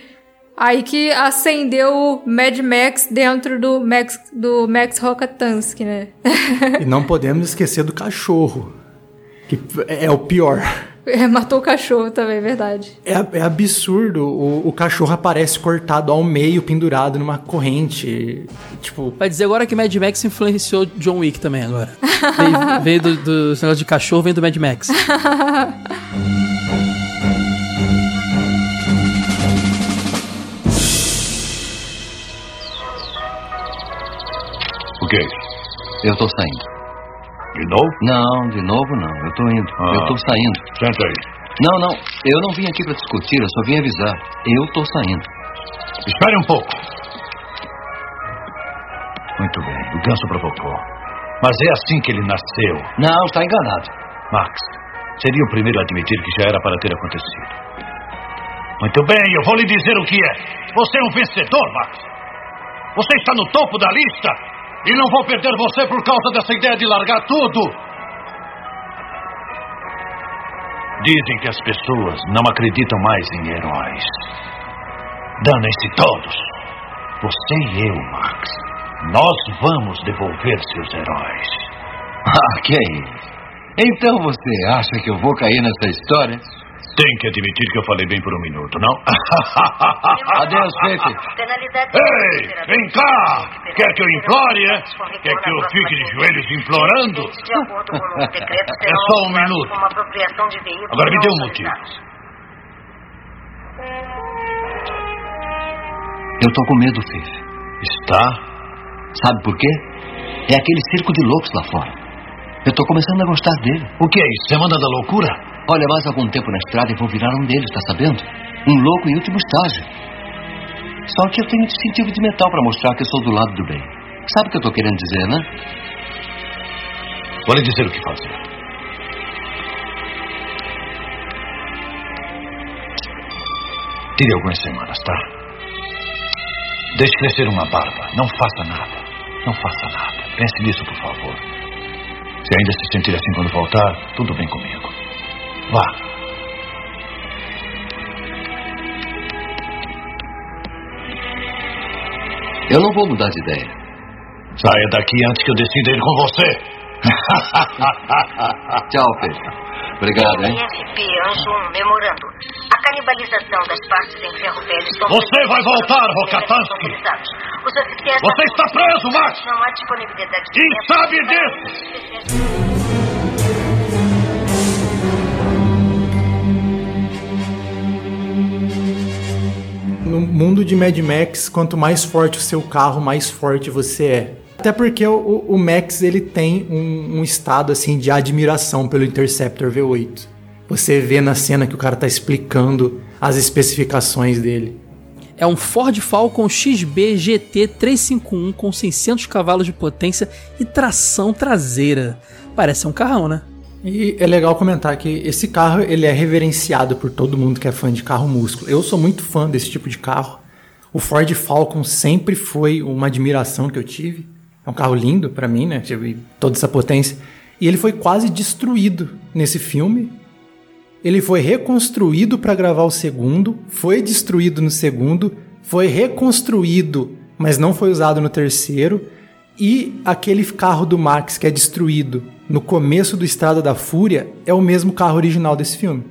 Aí que acendeu o Mad Max dentro do Max, do Max Rokatansky, né? e não podemos esquecer do cachorro, que é o pior. É, matou o cachorro também, é verdade. É, é absurdo. O, o, cachorro aparece cortado ao meio, pendurado numa corrente. Tipo. Vai dizer agora que Mad Max influenciou John Wick também agora. veio, veio do, do negócio de cachorro, vem do Mad Max. quê? Eu tô saindo. De novo? Não, de novo não. Eu tô indo. Ah, eu tô saindo. Senta aí. Não, não. Eu não vim aqui para discutir, eu só vim avisar. Eu tô saindo. Espere um pouco. Muito bem, o ganso provocou. Mas é assim que ele nasceu. Não, está enganado. Max, seria o primeiro a admitir que já era para ter acontecido. Muito bem, eu vou lhe dizer o que é. Você é um vencedor, Max. Você está no topo da lista. E não vou perder você por causa dessa ideia de largar tudo. Dizem que as pessoas não acreditam mais em heróis. Danem-se todos. Você e eu, Max. Nós vamos devolver seus heróis. Ah, que é isso? Então você acha que eu vou cair nessa história? Tem que admitir que eu falei bem por um minuto, não? Adeus, Pepe. Ei, vem cá! Quer que eu implore, é? Quer que eu fique de joelhos implorando? É só um minuto. Agora me dê um motivo. Eu tô com medo, Pepe. Está? Sabe por quê? É aquele circo de loucos lá fora. Eu tô começando a gostar dele. O que é isso? Semana da loucura? Olha, mais algum tempo na estrada e vou virar um deles, tá sabendo? Um louco em último estágio. Só que eu tenho distintivo de metal para mostrar que eu sou do lado do bem. Sabe o que eu tô querendo dizer, né? Lhe dizer o que fazer. Tire algumas semanas, tá? Deixe crescer uma barba. Não faça nada. Não faça nada. Pense nisso, por favor. Se ainda se sentir assim quando voltar, tudo bem comigo. Vá. Eu não vou mudar de ideia. Saia daqui antes que eu decida ir com você. Tchau, Pedro. Obrigado, hein? MFP Anjo 1, memorando. A canibalização das partes em ferro velho. Você vai voltar, oficiais... Você está preso, Max! Não há disponibilidade de... E sabe disso! Mundo de Mad Max, quanto mais forte o seu carro, mais forte você é. Até porque o, o Max ele tem um, um, estado assim de admiração pelo Interceptor V8. Você vê na cena que o cara tá explicando as especificações dele. É um Ford Falcon XB GT 351 com 600 cavalos de potência e tração traseira. Parece um carrão, né? E é legal comentar que esse carro ele é reverenciado por todo mundo que é fã de carro músculo. Eu sou muito fã desse tipo de carro. O Ford Falcon sempre foi uma admiração que eu tive. É um carro lindo para mim, né? Tive toda essa potência. E ele foi quase destruído nesse filme. Ele foi reconstruído para gravar o segundo, foi destruído no segundo, foi reconstruído, mas não foi usado no terceiro. E aquele carro do Max que é destruído no começo do Estrada da Fúria é o mesmo carro original desse filme.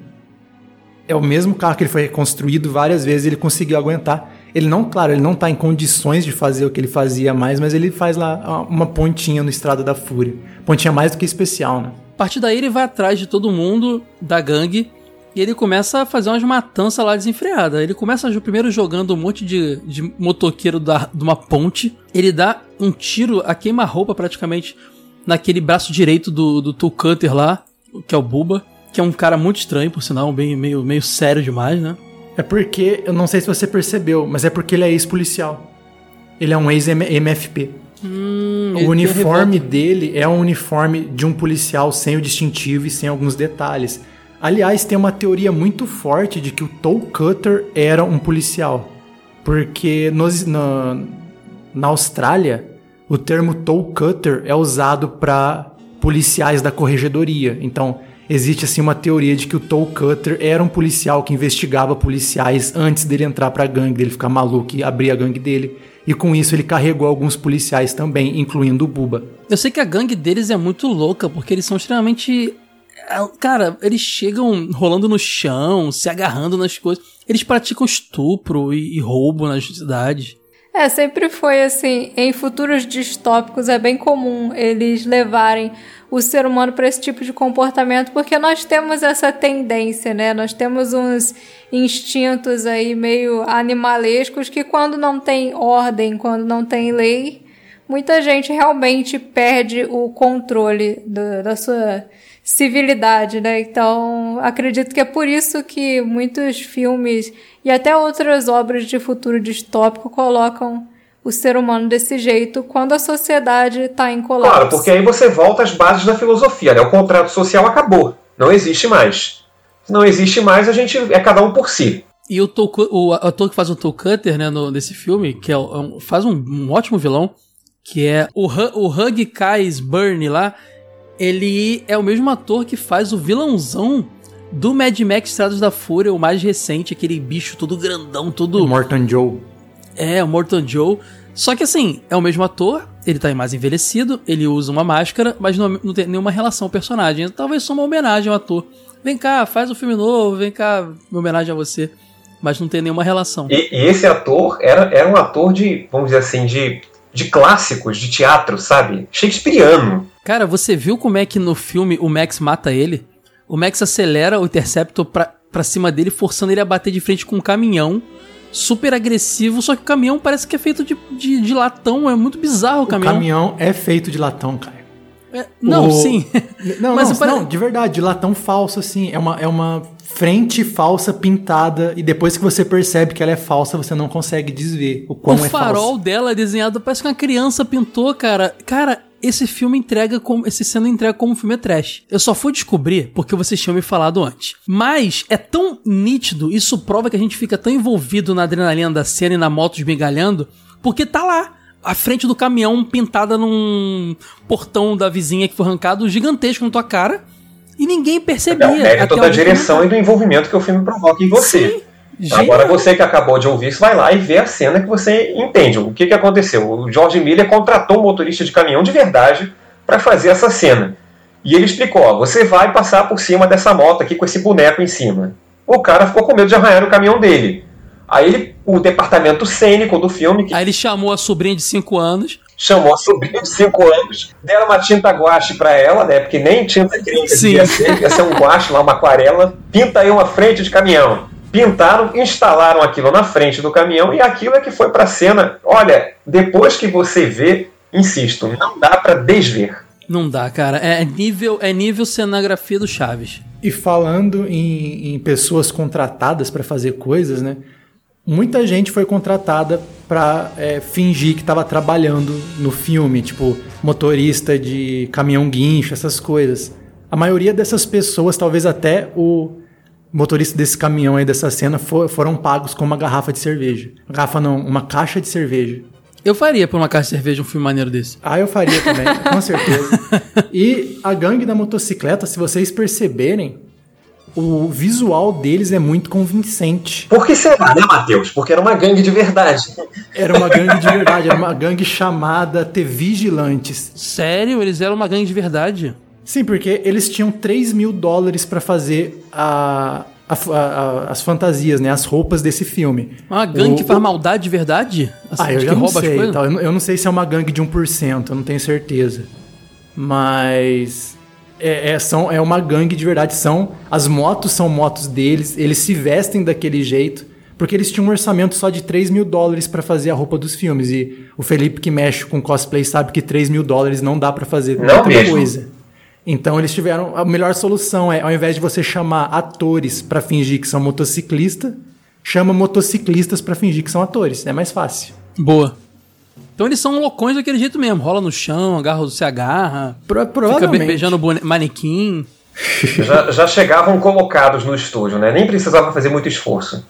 É o mesmo carro que ele foi reconstruído várias vezes ele conseguiu aguentar. Ele não, claro, ele não está em condições de fazer o que ele fazia mais, mas ele faz lá uma pontinha no Estrada da Fúria. Pontinha mais do que especial, né? A partir daí ele vai atrás de todo mundo da gangue e ele começa a fazer umas matanças lá desenfreadas. Ele começa primeiro jogando um monte de, de motoqueiro da, de uma ponte. Ele dá um tiro a queima-roupa praticamente naquele braço direito do, do Tool Cutter lá, que é o Buba, que é um cara muito estranho, por sinal, bem, meio, meio sério demais, né? É porque, eu não sei se você percebeu, mas é porque ele é ex-policial. Ele é um ex-MFP. Hum, o uniforme dele é um uniforme de um policial sem o distintivo e sem alguns detalhes. Aliás, tem uma teoria muito forte de que o Toe Cutter era um policial. Porque nos, na, na Austrália, o termo toe cutter é usado para policiais da corregedoria. Então, existe assim uma teoria de que o toe cutter era um policial que investigava policiais antes dele entrar para a gangue, dele ficar maluco e abrir a gangue dele. E com isso ele carregou alguns policiais também, incluindo o Buba. Eu sei que a gangue deles é muito louca, porque eles são extremamente é, Cara, eles chegam rolando no chão, se agarrando nas coisas. Eles praticam estupro e, e roubo nas cidades. É, sempre foi assim. Em futuros distópicos é bem comum eles levarem o ser humano para esse tipo de comportamento, porque nós temos essa tendência, né? Nós temos uns instintos aí meio animalescos que, quando não tem ordem, quando não tem lei, muita gente realmente perde o controle do, da sua civilidade, né? Então, acredito que é por isso que muitos filmes e até outras obras de futuro distópico colocam o ser humano desse jeito quando a sociedade está em colapso. Claro, porque aí você volta às bases da filosofia, né? O contrato social acabou, não existe mais. Se não existe mais, a gente é cada um por si. E o, o ator que faz o Toe Cutter, né, no, nesse filme, que é um, faz um, um, ótimo vilão, que é o, o Hug Kais Burn lá, ele é o mesmo ator que faz o vilãozão do Mad Max Estradas da Fúria, o mais recente, aquele bicho todo grandão, todo. Morton Joe. É, o Morton Joe. Só que assim, é o mesmo ator, ele tá mais envelhecido, ele usa uma máscara, mas não, não tem nenhuma relação ao personagem. Talvez só uma homenagem ao ator. Vem cá, faz um filme novo, vem cá, uma homenagem a você. Mas não tem nenhuma relação. E, e esse ator era, era um ator de, vamos dizer assim, de, de clássicos, de teatro, sabe? Shakespeareano. Cara, você viu como é que no filme o Max mata ele? O Max acelera o Interceptor pra, pra cima dele, forçando ele a bater de frente com um caminhão super agressivo, só que o caminhão parece que é feito de, de, de latão, é muito bizarro o, caminhão. O caminhão é feito de latão, cara. É, não, o... sim. Não, Mas não, pare... não, de verdade, de latão falso, assim. É uma, é uma frente falsa pintada e depois que você percebe que ela é falsa, você não consegue desver o quão o é falsa. O farol dela é desenhado, parece que uma criança pintou, cara. Cara, esse filme entrega como. Esse cena entrega como um filme trash. Eu só fui descobrir porque vocês tinham me falado antes. Mas é tão nítido, isso prova que a gente fica tão envolvido na adrenalina da cena e na moto esmigalhando, porque tá lá. A frente do caminhão pintada num portão da vizinha que foi arrancado gigantesco na tua cara. E ninguém percebia. É o mérito da direção e do envolvimento que o filme provoca em você. Sim. Genial. Agora você que acabou de ouvir isso, vai lá e vê a cena que você entende. O que, que aconteceu? O George Miller contratou um motorista de caminhão de verdade para fazer essa cena. E ele explicou: ó, você vai passar por cima dessa moto aqui com esse boneco em cima. O cara ficou com medo de arranhar o caminhão dele. Aí ele, o departamento cênico do filme. Que Aí ele chamou a sobrinha de 5 anos. Chamou a sobrinha de 5 anos, deram uma tinta guache pra ela, né? Porque nem tinta Sim. devia ser, ia ser um guache lá, uma aquarela. Pinta aí uma frente de caminhão. Pintaram, instalaram aquilo na frente do caminhão e aquilo é que foi pra cena. Olha, depois que você vê, insisto, não dá pra desver. Não dá, cara. É nível, é nível cenografia do Chaves. E falando em, em pessoas contratadas para fazer coisas, né? Muita gente foi contratada para fingir que estava trabalhando no filme, tipo motorista de caminhão guincho, essas coisas. A maioria dessas pessoas, talvez até o motorista desse caminhão aí dessa cena, for, foram pagos com uma garrafa de cerveja. Garrafa não, uma caixa de cerveja. Eu faria por uma caixa de cerveja um filme maneiro desse. Ah, eu faria também, com certeza. E a gangue da motocicleta, se vocês perceberem, o visual deles é muito convincente. Por que será, né, Matheus? Porque era uma gangue de verdade. Era uma gangue de verdade, era uma gangue chamada The Vigilantes. Sério? Eles eram uma gangue de verdade? Sim, porque eles tinham 3 mil dólares para fazer a, a, a, as fantasias, né? As roupas desse filme. Uma gangue O- que faz maldade de verdade? Assim, Ah, eu que já não sei. tal. Eu, não- eu não sei se é uma gangue de 1%, eu não tenho certeza. Mas é, é, são, é uma gangue de verdade. São As motos são motos deles, eles se vestem daquele jeito. Porque eles tinham um orçamento só de 3 mil dólares pra fazer a roupa dos filmes. E o Felipe que mexe com cosplay sabe que 3 mil dólares não dá pra fazer Não mesmo. coisa. Então eles tiveram. A melhor solução é, ao invés de você chamar atores pra fingir que são motociclistas, chama motociclistas pra fingir que são atores. É mais fácil. Boa. Então eles são loucões daquele jeito mesmo. Rola no chão, agarra, se agarra. Pro- Fica provavelmente. be- beijando manequim. Já, já chegavam colocados no estúdio, né? Nem precisava fazer muito esforço.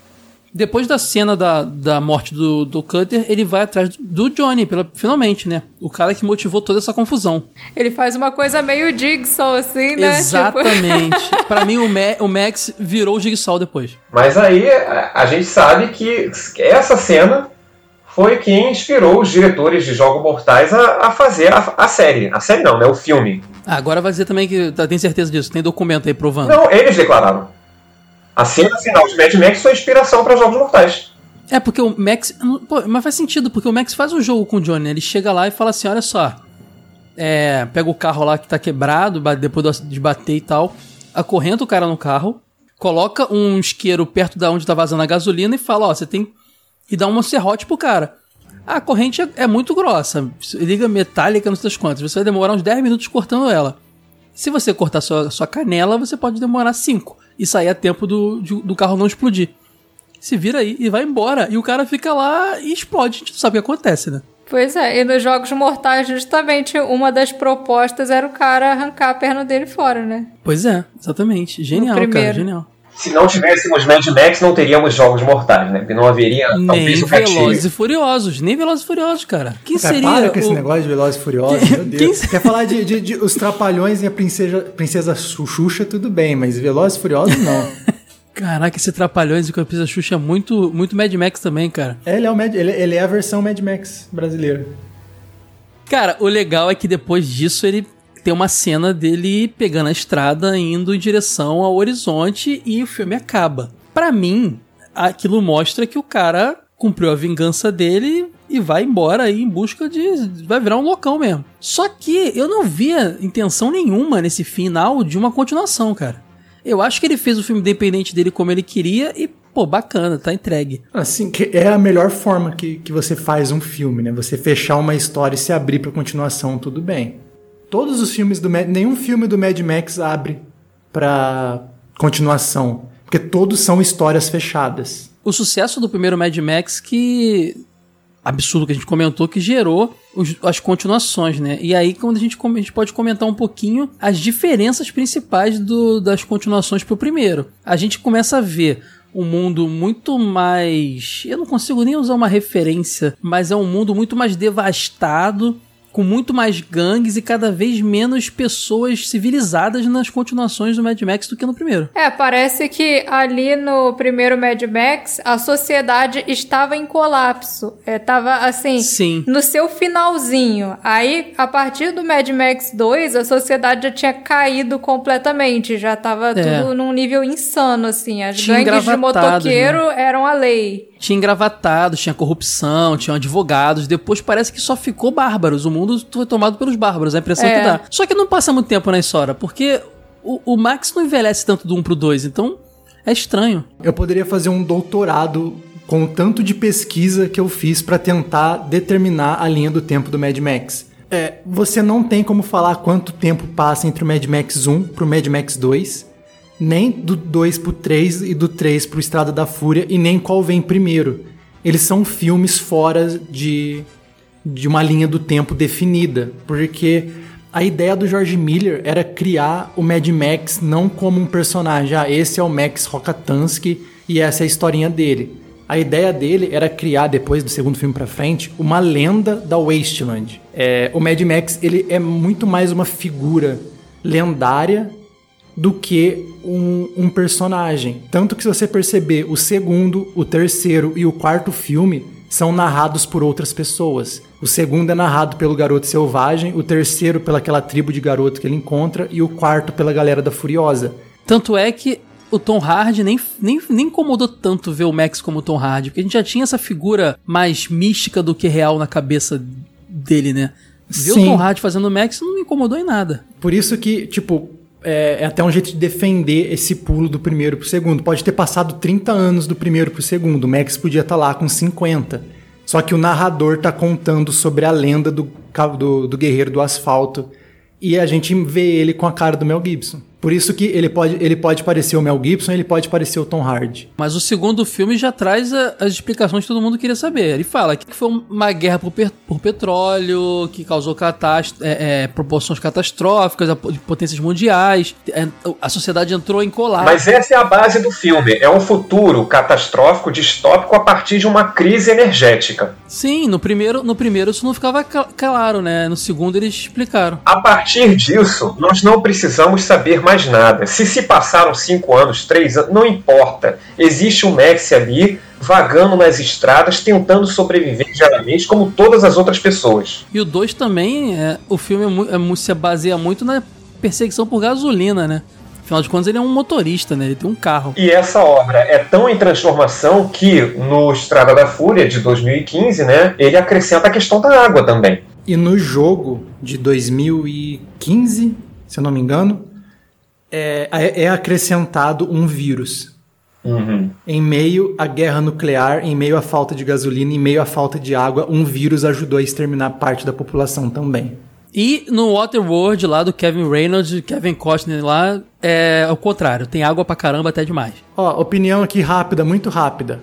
Depois da cena da, da morte do, do Cutter, ele vai atrás do, Johnny, pela, finalmente, né? O cara que motivou toda essa confusão. Ele faz uma coisa meio Jigsaw, assim, né? Tipo, Exatamente. pra mim, o, Ma- o Max virou o Jigsaw depois. Mas aí a, a gente sabe que essa cena foi quem inspirou os diretores de Jogos Mortais a, a fazer a, a série. A série não, né? O filme. Ah, agora vai dizer também que tá, tem certeza disso. Tem documento aí provando. Não, eles declararam. A cena final de Mad Max foi inspiração para Jogos Mortais. É, porque o Max. Pô, mas faz sentido, porque o Max faz um jogo com o Johnny. né? Ele chega lá e fala assim: olha só. É, pega o carro lá que tá quebrado, depois de bater e tal. Acorrenta o cara no carro. Coloca um isqueiro perto da onde tá vazando a gasolina e fala: ó, você tem. E dá um serrote pro cara. A corrente é, é muito grossa. Liga metálica, não sei das quantas. Você vai demorar uns 10 minutos cortando ela. Se você cortar sua, sua canela, você pode demorar 5 e sair a tempo do, de- do carro não explodir. Se vira aí e vai embora. E o cara fica lá e explode. A gente não sabe o que acontece, né? Pois é, e nos Jogos Mortais, justamente, uma das propostas era o cara arrancar a perna dele fora, né? Pois é, exatamente. Genial, cara, genial. Se não tivéssemos Mad Max, não teríamos Jogos Mortais, né? Porque não haveria Nem talvez o Velozes e Furiosos. Nem Velozes e Furiosos, cara. Quem Cara, seria para com esse o- negócio de Velozes e Furiosos, meu Deus. Quer falar de, de- de os Trapalhões e a Princesa, princesa Xuxa, tudo bem, mas Velozes e Furiosos não. Caraca, esse Trapalhões e Campisa Xuxa é muito, muito Mad Max também, cara. ele, é o Mad, ele, ele é a versão Mad Max brasileira. Cara, o legal é que depois disso ele tem uma cena dele pegando a estrada, indo em direção ao horizonte e o filme acaba. Pra mim, aquilo mostra que o cara cumpriu a vingança dele e vai embora aí em busca de. vai virar um loucão mesmo. Só que eu não via intenção nenhuma nesse final de uma continuação, cara. Eu acho que ele fez o filme independente dele como ele queria e, pô, bacana, tá entregue. Assim, que é a melhor forma que, que você faz um filme, né? Você fechar uma história e se abrir pra continuação, tudo bem. Todos os filmes do Mad, nenhum filme do Mad Max abre pra continuação, porque todos são histórias fechadas. o sucesso do primeiro Mad Max que absurdo que a gente comentou que gerou os- as continuações, né? E aí quando a gente, a gente pode comentar um pouquinho as diferenças principais do- das continuações pro primeiro. A gente começa a ver um mundo muito mais, eu não consigo nem usar uma referência, mas é um mundo muito mais devastado com muito mais gangues e cada vez menos pessoas civilizadas nas continuações do Mad Max do que no primeiro. É, parece que ali no primeiro Mad Max a sociedade estava em colapso. É, tava assim, Sim. no seu finalzinho. Aí, a partir do Mad Max 2, a sociedade já tinha caído completamente. Já tava É. tudo num nível insano, assim. As Tinha gangues de engravatados, motoqueiro eram a lei. Tinha engravatados, tinha corrupção, tinha advogados. Depois parece que só ficou bárbaros. O mundo foi tomado pelos bárbaros, a impressão É. que dá. Só que não passa muito tempo na história, porque o, o Max não envelhece tanto do 1 pro 2, então é estranho. Eu poderia fazer um doutorado com o tanto de pesquisa que eu fiz pra tentar determinar a linha do tempo do Mad Max. É, você não tem como falar quanto tempo passa entre o Mad Max 1 pro Mad Max 2, nem do 2 pro 3 e do 3 pro Estrada da Fúria, e nem qual vem primeiro. Eles são filmes fora de, de uma linha do tempo definida, porque a ideia do George Miller era criar o Mad Max não como um personagem, ah, esse é o Max Rokatansky e essa é a historinha dele. A ideia dele era criar, depois do segundo filme pra frente, uma lenda da Wasteland. É, o Mad Max ele é muito mais uma figura lendária do que um, um personagem. Tanto que se você perceber, o segundo, o terceiro e o quarto filme são narrados por outras pessoas. O segundo é narrado pelo garoto selvagem, o terceiro pelaquela tribo de garoto que ele encontra e o quarto pela galera da Furiosa. Tanto é que o Tom Hardy nem, nem, nem incomodou tanto ver o Max como o Tom Hardy, porque a gente já tinha essa figura mais mística do que real na cabeça dele, né? Ver Sim. o Tom Hardy fazendo o Max não me incomodou em nada. Por isso que, tipo, é, é até um jeito de defender esse pulo do primeiro pro segundo. Pode ter passado 30 anos do primeiro pro segundo. O Max podia estar lá com 50. Só que o narrador tá contando sobre a lenda do, do, do guerreiro do asfalto. E a gente vê ele com a cara do Mel Gibson. Por isso que ele pode, ele pode parecer o Mel Gibson, ele pode parecer o Tom Hardy. Mas o segundo filme já traz a- as explicações que todo mundo queria saber. Ele fala que foi uma guerra por, per- por petróleo, que causou catast é, é, proporções catastróficas, a- de potências mundiais. É, a sociedade entrou em colapso. Mas essa é a base do filme. É um futuro catastrófico, distópico a partir de uma crise energética. Sim, no primeiro, no primeiro isso não ficava cl- claro, né? No segundo eles explicaram. A partir disso, nós não precisamos saber mais nada. Se se passaram cinco anos, três anos, não importa. Existe um Max ali vagando nas estradas, tentando sobreviver diariamente, como todas as outras pessoas. E o 2 também, é, o filme é é se baseia muito na perseguição por gasolina, né? Afinal de contas, ele é um motorista, né? Ele tem um carro. E essa obra é tão em transformação que no Estrada da Fúria de 2015, né, ele acrescenta a questão da água também. E no jogo de 2015, se eu não me engano, é, é acrescentado um vírus. Uhum. Em meio à guerra nuclear, em meio à falta de gasolina, em meio à falta de água, um vírus ajudou a exterminar parte da população também. E no Waterworld lá do Kevin Reynolds, Kevin Costner lá, é o contrário. Tem água pra caramba até demais. Ó, opinião aqui rápida, muito rápida.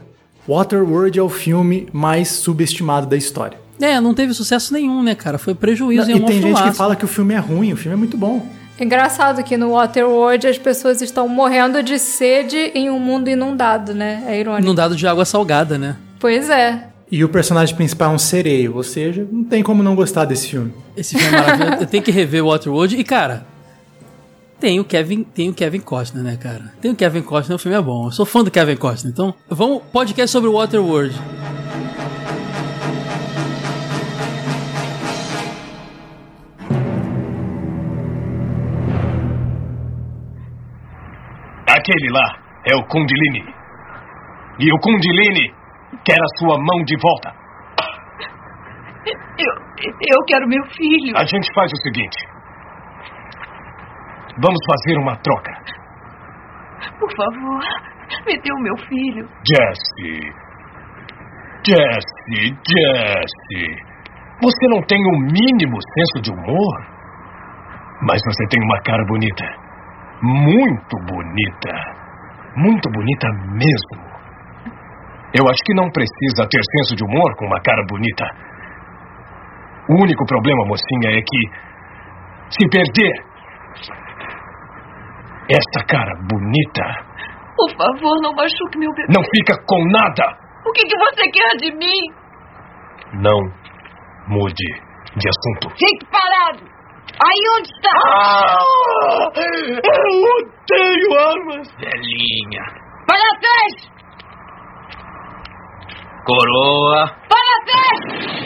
Waterworld é o filme mais subestimado da história. É, não teve sucesso nenhum, né, cara? Foi prejuízo Não, e e um tem gente que filmaço. fala que o filme é ruim, o filme é muito bom. Engraçado que no Waterworld as pessoas estão morrendo de sede em um mundo inundado, né? É irônico. Inundado de água salgada, né? Pois é. E o personagem principal é um sereio, ou seja, não tem como não gostar desse filme. Esse filme é maravilhoso. Eu tenho que rever o Waterworld. E, cara, tem o Kevin, tem o Kevin Costner, né, cara? Tem o Kevin Costner, o filme é bom. Eu sou fã do Kevin Costner. Então, vamos podcast sobre o Waterworld. Aquele lá é o Kundalini. E o Kundalini quer a sua mão de volta. Eu, eu quero meu filho. A gente faz o seguinte: vamos fazer uma troca. Por favor, me dê o meu filho. Jesse. Jesse, Jesse. Você não tem o mínimo senso de humor? Mas você tem uma cara bonita. Muito bonita. Muito bonita mesmo. Eu acho que não precisa ter senso de humor com uma cara bonita. O único problema, mocinha, é que se perder esta cara bonita, Por favor, não machuque meu bebê. não fica com nada. O que, que você quer de mim? Não mude de assunto. Fique parado! Aí onde está? Ah, eu odeio armas! Velhinha. Para trás! Coroa. Para trás!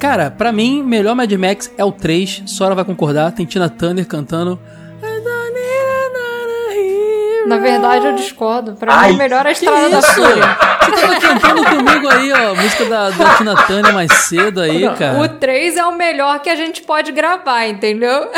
Cara, pra mim, melhor Mad Max é o 3. Sora vai concordar. Tem Tina Turner cantando. Na verdade, eu discordo. Pra Ai, mim, o melhor é a Estrada da isso? Fúria. Você tava cantando comigo aí, ó. A música da, da Tina Turner mais cedo aí, cara. O 3 é o melhor que a gente pode gravar, entendeu?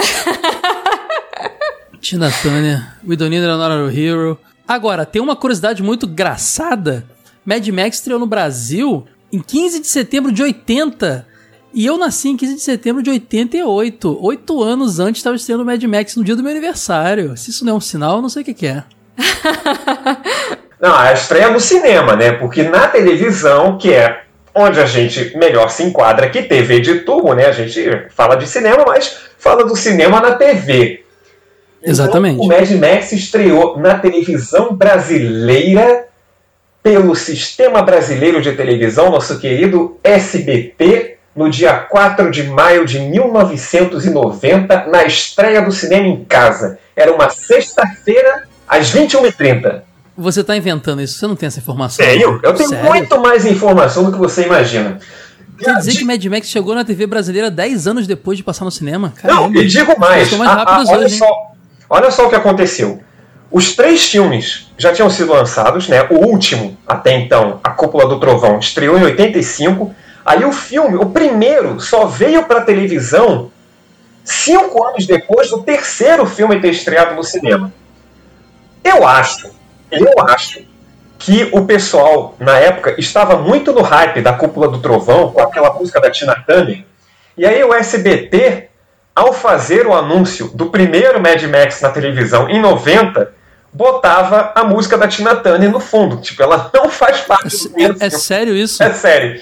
Tina Turner, We Don't Need Another Hero. Agora, tem uma curiosidade muito engraçada. Mad Max estreou no Brasil em 15 de setembro de 80. E eu nasci em 15 de setembro de 88. Oito anos antes estava estreando Mad Max no dia do meu aniversário. Se isso não é um sinal, eu não sei o que, que é. Não, a estreia no cinema, né? Porque na televisão, que é onde a gente melhor se enquadra, que TV de tubo, né? A gente fala de cinema, mas fala do cinema na TV. Exatamente. Então, o Mad Max estreou na televisão brasileira pelo Sistema Brasileiro de Televisão, nosso querido SBT, no dia 4 de maio de 1990, na estreia do Cinema em Casa. Era uma sexta-feira, às 21h30. Você tá inventando isso, você não tem essa informação. Tenho, eu tenho Sério? muito mais informação do que você imagina. Quer dizer que Mad Max chegou na TV brasileira 10 anos depois de passar no cinema? Não, Caramba. e digo mais. Mais a- a- olha, hoje, só, olha só o que aconteceu. Os três filmes já tinham sido lançados, né? O último, até então, A Cúpula do Trovão, estreou em 85. Aí o filme, o primeiro, só veio para televisão cinco anos depois do terceiro filme ter estreado no cinema. Eu acho, eu acho que o pessoal, na época, estava muito no hype da Cúpula do Trovão, com aquela música da Tina Turner. E aí o SBT, ao fazer o anúncio do primeiro Mad Max na televisão em 90, botava a música da Tina Turner no fundo. Tipo, ela não faz parte do primeiro É filme. sério isso? É sério.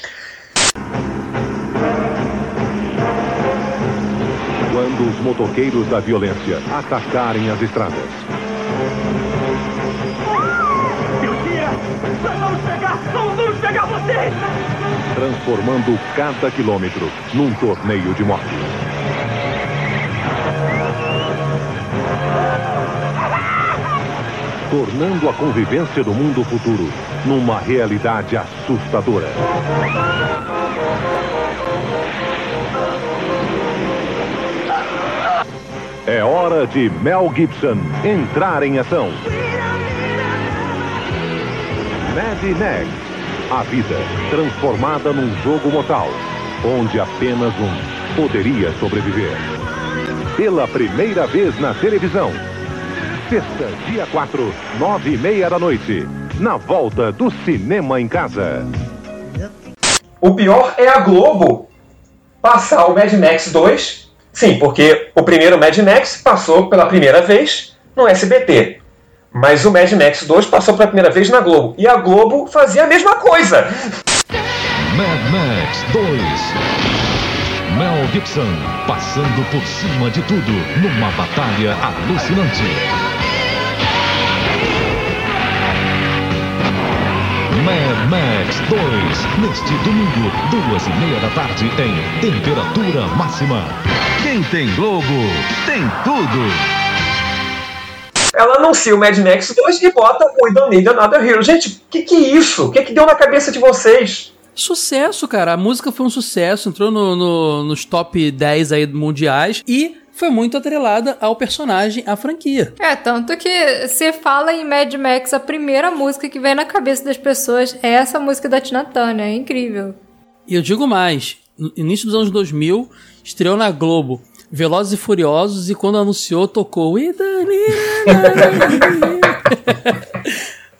Quando os motoqueiros da violência atacarem as estradas. Transformando cada quilômetro num torneio de morte. Tornando a convivência do mundo futuro numa realidade assustadora. É hora de Mel Gibson entrar em ação. Mad Max. A vida transformada num jogo mortal, onde apenas um poderia sobreviver. Pela primeira vez na televisão. Sexta, dia 4, nove e meia da noite. Na volta do Cinema em Casa. O pior é a Globo passar o Mad Max 2. Sim, porque o primeiro Mad Max passou pela primeira vez no SBT. Mas o Mad Max 2 passou pela primeira vez na Globo. E a Globo fazia a mesma coisa. Mad Max 2. Mel Gibson passando por cima de tudo numa batalha alucinante. Mad Max 2, neste domingo, duas e meia da tarde, em temperatura máxima. Quem tem Globo, tem tudo. Ela anuncia o Mad Max 2 e bota o We Don't Need Another Hero. Gente, o que, que é isso? O que, que deu na cabeça de vocês? Sucesso, cara. A música foi um sucesso, entrou no, no- nos top 10 aí mundiais e foi muito atrelada ao personagem, à franquia. É, tanto que se fala em Mad Max, a primeira música que vem na cabeça das pessoas é essa música da Tina Turner. É incrível. E eu digo mais, no início dos anos 2000, estreou na Globo Velozes e Furiosos e quando anunciou, tocou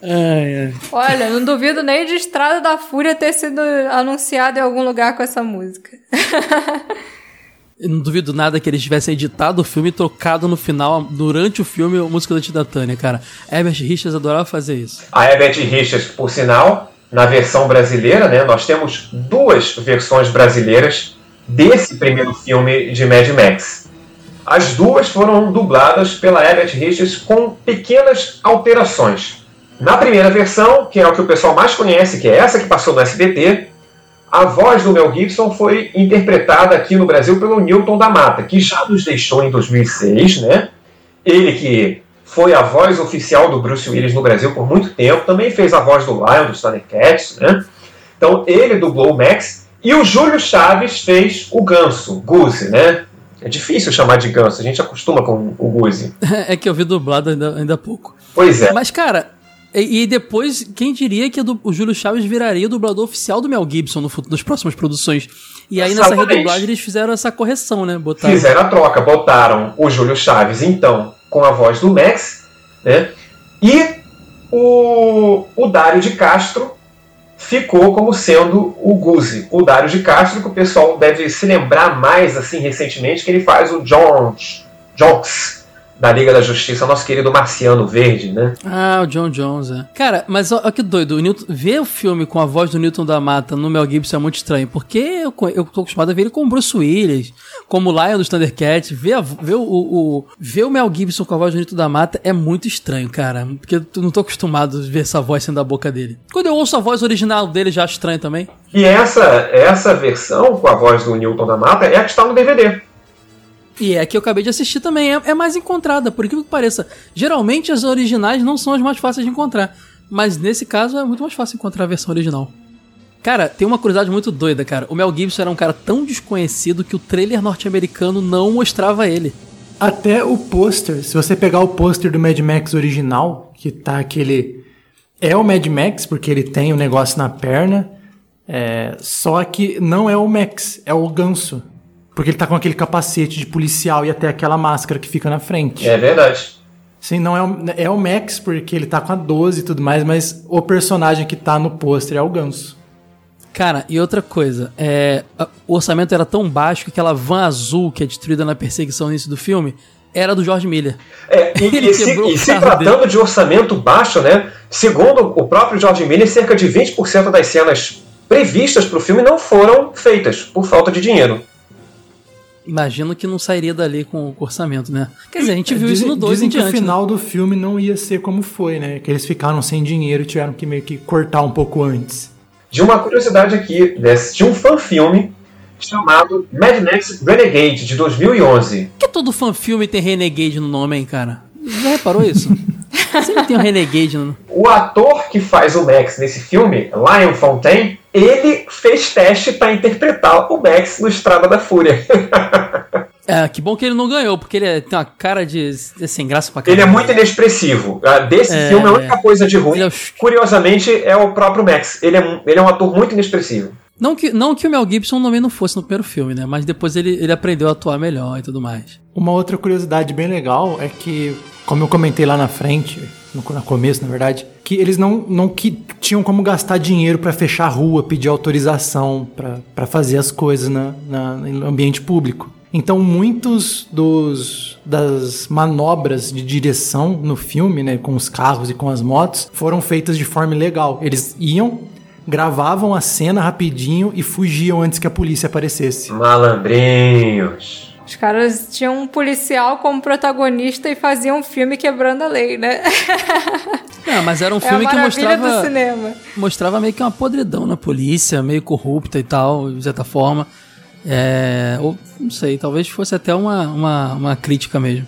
Ai, ai. Olha, não duvido nem de Estrada da Fúria ter sido anunciado em algum lugar com essa música. Eu não duvido nada que eles tivessem editado o filme e trocado no final, durante o filme, a música da Tina Turner, cara. Herbert Richards adorava fazer isso. A Herbert Richards, por sinal, na versão brasileira, né, nós temos duas versões brasileiras desse primeiro filme de Mad Max. As duas foram dubladas pela Herbert Richards com pequenas alterações. Na primeira versão, que é o que o pessoal mais conhece, que é essa que passou no SBT, a voz do Mel Gibson foi interpretada aqui no Brasil pelo Newton da Mata, que já nos deixou em 2006, né? Ele que foi a voz oficial do Bruce Willis no Brasil por muito tempo, também fez a voz do Lion, do Thundercats, né? Então ele dublou o Max e o Júlio Chaves fez o Ganso, Goose, né? É difícil chamar de Ganso, a gente acostuma com o Goose. é que eu vi dublado ainda, ainda há pouco. Pois é. Mas, cara, e, e depois, quem diria que o Júlio Chaves viraria o dublador oficial do Mel Gibson no, nas próximas produções? E aí Exatamente. nessa redublagem eles fizeram essa correção, né? Botaram... Fizeram a troca, botaram o Júlio Chaves, então, com a voz do Max, né? E o, o Dário de Castro ficou como sendo o Guzi. O Dário de Castro, que o pessoal deve se lembrar mais assim recentemente, que ele faz o Jones, Jones da Liga da Justiça, nosso querido Marciano Verde, né? Ah, o John Jones, é. Cara, mas olha que doido, o Newton, ver o filme com a voz do Newton da Mata no Mel Gibson é muito estranho, porque eu, eu tô acostumado a ver ele com o Bruce Willis, como o Lion dos Thundercats, ver, a, ver, o, o, ver o Mel Gibson com a voz do Newton da Mata é muito estranho, cara, porque eu não tô acostumado a ver essa voz sendo da boca dele. Quando eu ouço a voz original dele, já acho estranho também. E essa, essa versão com a voz do Newton da Mata é a que está no DVD. E é que eu acabei de assistir também. É, é mais encontrada, por incrível que pareça. Geralmente as originais não são as mais fáceis de encontrar. Mas nesse caso é muito mais fácil encontrar a versão original. Cara, tem uma curiosidade muito doida, cara. O Mel Gibson era um cara tão desconhecido que o trailer norte-americano não mostrava ele. Até o pôster, se você pegar o pôster do Mad Max original, que tá aquele. É o Mad Max, porque ele tem o um negócio na perna. É... Só que não é o Max, é o ganso. Porque ele tá com aquele capacete de policial e até aquela máscara que fica na frente. É verdade. Sim, não é o, é o Max, porque ele tá com a 12 e tudo mais, mas o personagem que tá no pôster é o Ganso. Cara, e outra coisa, é, o orçamento era tão baixo que aquela van azul que é destruída na perseguição no início do filme era do George Miller. É, e, e, se, e se, tratando dele. de orçamento baixo, né? Segundo o próprio George Miller, cerca de 20% das cenas previstas para o filme não foram feitas por falta de dinheiro imagino que não sairia dali com o orçamento, né? Quer dizer, a gente viu dizem, isso no 2 Dizem que diante, o final né? do filme não ia ser como foi, né? Que eles ficaram sem dinheiro e tiveram que meio que cortar um pouco antes. De uma curiosidade aqui, de um fã-filme chamado Mad Max Renegade, de 2011. Por que todo fã-filme tem Renegade no nome, hein, cara? Já reparou isso? Sempre tem um Renegade no O ator que faz o Max nesse filme, Lion Fontaine, ele fez teste para interpretar o Max no Estrada da Fúria. É, que bom que ele não ganhou, porque ele tem uma cara de, de sem graça pra caramba. Ele é muito inexpressivo. Ah, desse é, filme, a única é. coisa de ruim, é o... curiosamente, é o próprio Max. Ele é, ele é um ator muito inexpressivo. Não que, não que o Mel Gibson também não fosse no primeiro filme, né? Mas depois ele, ele aprendeu a atuar melhor e tudo mais. Uma outra curiosidade bem legal é que, como eu comentei lá na frente, no, no começo, na verdade, que eles não, não que tinham como gastar dinheiro para fechar a rua, pedir autorização para fazer as coisas na, na, no ambiente público. Então, muitos dos das manobras de direção no filme, né, com os carros e com as motos, foram feitas de forma ilegal. Eles iam, gravavam a cena rapidinho e fugiam antes que a polícia aparecesse. Malandrinhos. Os caras tinham um policial como protagonista e faziam um filme quebrando a lei, né? Não, mas era um é filme é que mostrava. Mostrava meio que uma podridão na polícia, meio corrupta e tal, de certa forma. É, ou não sei, talvez fosse até uma, uma, uma crítica mesmo.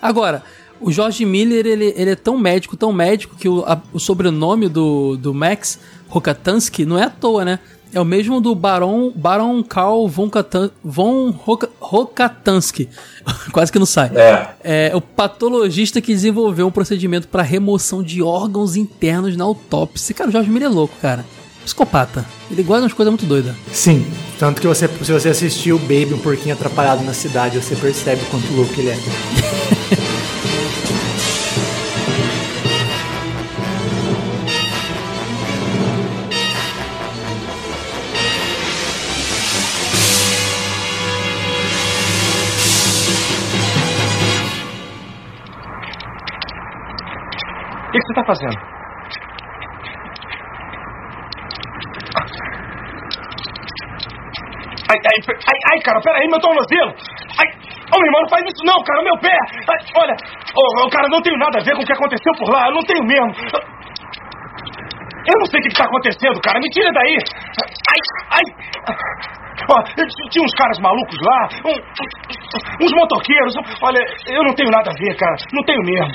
Agora, o George Miller, ele, ele é tão médico, tão médico, que o, a, o sobrenome do, do Max Rokatansky não é à toa, né? É o mesmo do Baron, Baron Karl von, Katan, von Rokatansky. Quase que não sai. É. é o patologista que desenvolveu um procedimento para remoção de órgãos internos na autópsia. Cara, o Jorge Miller é louco, cara. Psicopata. Ele gosta de umas coisas muito doidas. Sim. Tanto que você, se você assistiu Baby, um porquinho atrapalhado na cidade, você percebe quanto louco ele é. que, você está fazendo? Ai, ai, ai, ai, cara, peraí, meu tornozelo! Ai, Ô, meu irmão, não faz isso não, cara, meu pé! Ai, olha, ô, cara, não tenho nada a ver com o que aconteceu por lá, eu não tenho mesmo. Eu não sei o que está acontecendo, cara, me tira daí! Ai, ai! Ó, tinha uns caras malucos lá, um, uns motoqueiros. Olha, eu não tenho nada a ver, cara, não tenho mesmo.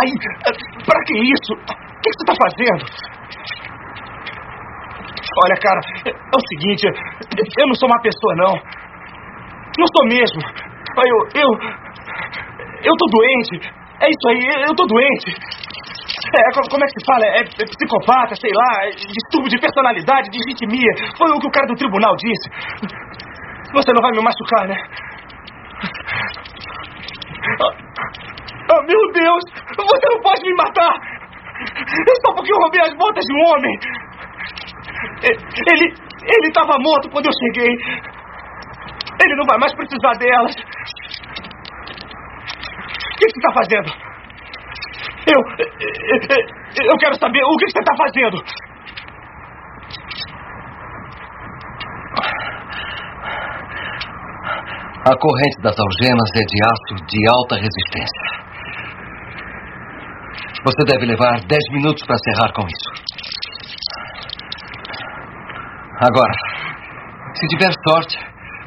Ai, pra que isso? O que você está fazendo? Olha, cara, é o seguinte, eu não sou uma pessoa, não. Não sou mesmo. Eu, eu, eu tô doente. É isso aí, eu tô doente. É, como é que se fala? É, é psicopata, sei lá, é distúrbio de personalidade, de ritmia. Foi o que o cara do tribunal disse. Você não vai me machucar, né? Oh, meu Deus! Você não pode me matar! Só porque eu roubei as botas de um homem! Ele. Ele estava morto quando eu cheguei. Ele não vai mais precisar delas. O que você está fazendo? Eu. Eu quero saber o que você está fazendo. A corrente das algemas é de aço de alta resistência. Você deve levar 10 minutos para serrar com isso. Agora, se tiver sorte,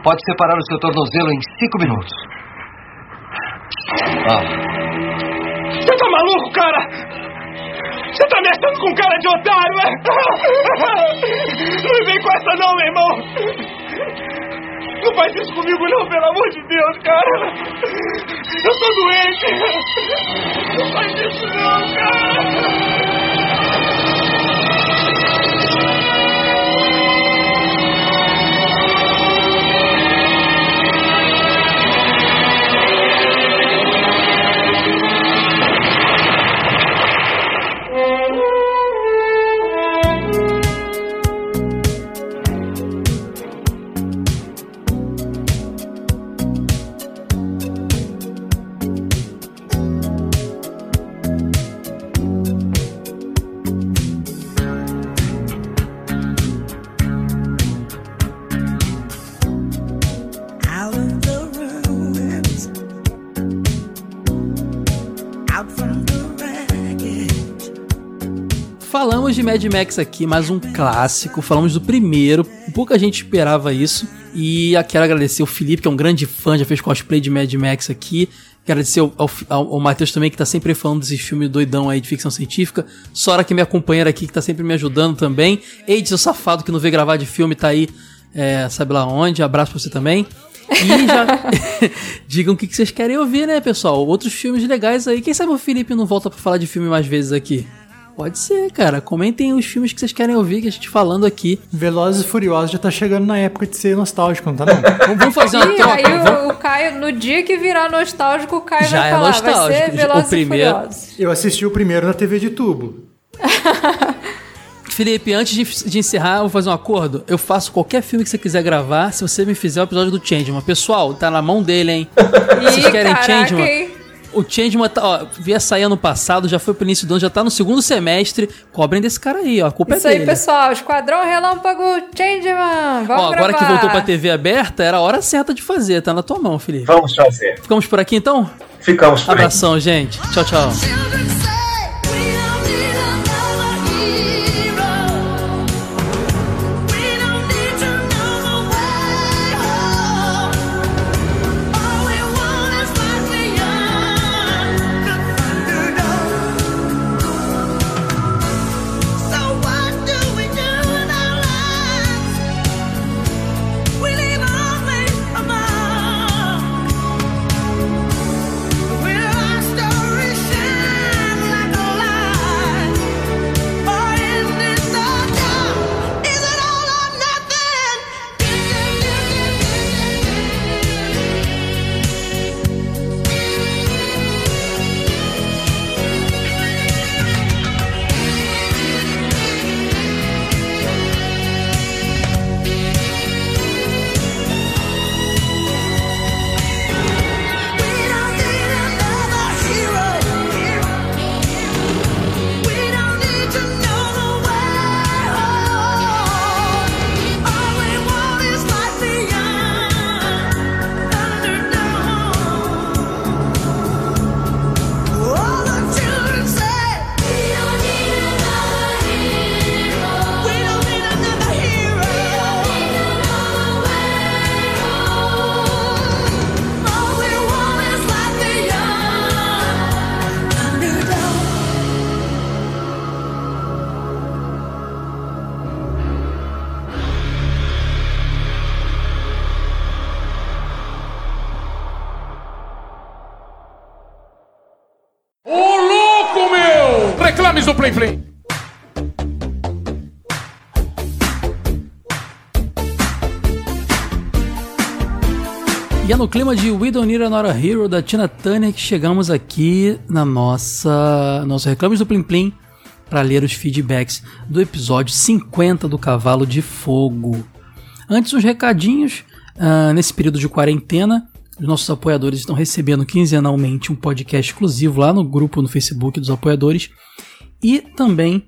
pode separar o seu tornozelo em 5 minutos. Ah. Você tá maluco, cara? Você tá me achando com cara de otário, é? Não vem com essa não, meu irmão! Não faz isso comigo não, pelo amor de Deus, cara. Eu tô doente. Não faz isso não, cara. Mad Max aqui, mais um clássico. Falamos do primeiro, pouca gente esperava isso. E quero agradecer o Felipe, que é um grande fã, já fez cosplay de Mad Max aqui. Quero agradecer ao, ao, ao Matheus também, que tá sempre falando desses filmes doidão aí de ficção científica. Sora, que é minha companheira aqui, que tá sempre me ajudando também. Eide, seu safado que não vê gravar de filme, tá aí, é, sabe lá onde. Abraço pra você também. E já digam o que vocês querem ouvir, né, pessoal? Outros filmes legais aí. Quem sabe o Felipe não volta pra falar de filme mais vezes aqui? Pode ser, cara. Comentem os filmes que vocês querem ouvir que a gente falando aqui. Velozes e Furiosos já tá chegando na época de ser nostálgico, não tá não? Vamos fazer uma e troca. aí o, o, Caio, no dia que virar nostálgico, o Caio já vai é falar, nostálgico. vai ser Velozes o primeiro... e Furiosos. Eu assisti o primeiro na TV de tubo. Felipe, antes de, de, encerrar, eu vou fazer um acordo. Eu faço qualquer filme que você quiser gravar se você me fizer o episódio do Changeman. Pessoal, tá na mão dele, hein? Vocês querem caraca, Changeman? hein? O Changeman, tá, ó, via sair ano passado, já foi pro início do ano, já tá no segundo semestre. Cobrem desse cara aí, ó. A culpa Isso é aí, dele. pessoal. Esquadrão Relâmpago Changeman. Vamos Ó, agora gravar. que voltou pra TV aberta, era a hora certa de fazer. Tá na tua mão, Felipe. Vamos fazer. Ficamos por aqui então? Ficamos por aqui. Abração, gente. Tchau, tchau. No clima de We Don't Need Another Hero da Tina Turner que chegamos aqui na nossa nosso Reclames do Plim Plim para ler os feedbacks do episódio 50 do Cavalo de Fogo. Antes, uns recadinhos. Uh, nesse período de quarentena, os nossos apoiadores estão recebendo quinzenalmente um podcast exclusivo lá no grupo no Facebook dos apoiadores. E também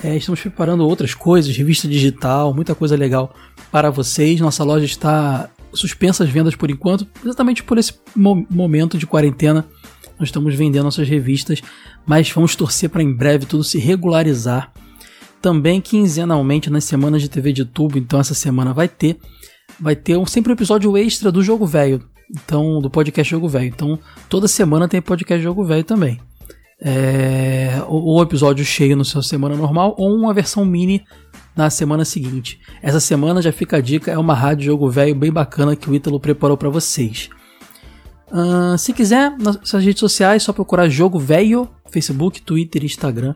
é, estamos preparando outras coisas, revista digital, muita coisa legal para vocês. Nossa loja está suspensa as vendas por enquanto, exatamente por esse mo momento de quarentena. Nós estamos vendendo nossas revistas, mas vamos torcer para em breve tudo se regularizar. Também quinzenalmente nas semanas de TV de tubo, então essa semana vai ter, vai ter um, sempre um episódio extra do Jogo Velho, então do podcast Jogo Velho. Então toda semana tem podcast Jogo Velho também. É, ou episódio cheio no seu semana normal, ou uma versão mini na semana seguinte. Essa semana já fica a dica, é uma rádio jogo velho bem bacana que o Ítalo preparou para vocês. Uh, se quiser, nas redes sociais, só procurar Jogo Velho, Facebook, Twitter e Instagram.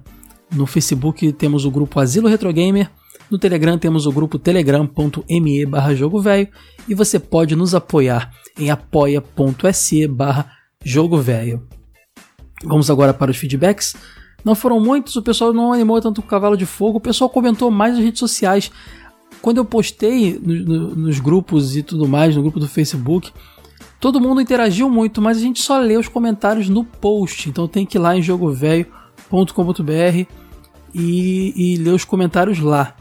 No Facebook temos o grupo Asilo Retro Gamer, no Telegram temos o grupo telegram.me barra jogo velho e você pode nos apoiar em apoia.se barra jogo velho. Vamos agora para os feedbacks. Não foram muitos, o pessoal não animou tanto o Cavalo de Fogo, o pessoal comentou mais nas redes sociais. Quando eu postei no, no, nos grupos e tudo mais, no grupo do Facebook, todo mundo interagiu muito, mas a gente só lê os comentários no post. Então tem que ir lá em jogovelho.com.br e, e ler os comentários lá.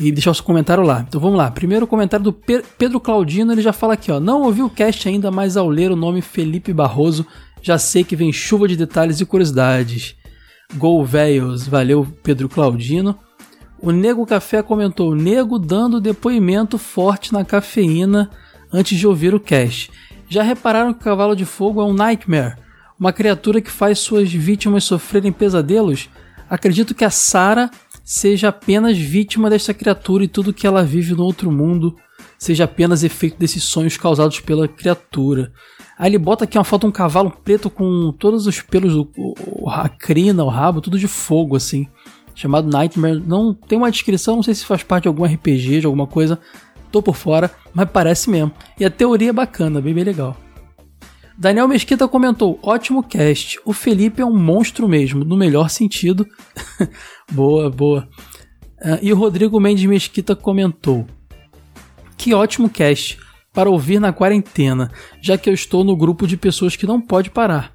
E deixar o seu comentário lá. Então vamos lá. Primeiro comentário do Pedro Claudino, ele já fala aqui, ó. Não ouvi o cast ainda, mas ao ler o nome Felipe Barroso, já sei que vem chuva de detalhes e curiosidades. Gol Véios, valeu Pedro Claudino. O Nego Café comentou: Nego dando depoimento forte na cafeína antes de ouvir o cast. Já repararam que o cavalo de fogo é um nightmare? Uma criatura que faz suas vítimas sofrerem pesadelos? Acredito que a Sara seja apenas vítima dessa criatura e tudo que ela vive no outro mundo seja apenas efeito desses sonhos causados pela criatura. Aí ele bota aqui uma foto de um cavalo preto com todos os pelos, o, a crina, o rabo, tudo de fogo, assim. Chamado Nightmare. Não tem uma descrição, não sei se faz parte de algum RPG, de alguma coisa. Tô por fora, mas parece mesmo. E a teoria é bacana, bem, bem legal. Daniel Mesquita comentou: ótimo cast. O Felipe é um monstro mesmo, no melhor sentido. boa, boa. Uh, e o Rodrigo Mendes Mesquita comentou: que ótimo cast para ouvir na quarentena, já que eu estou no grupo de pessoas que não pode parar.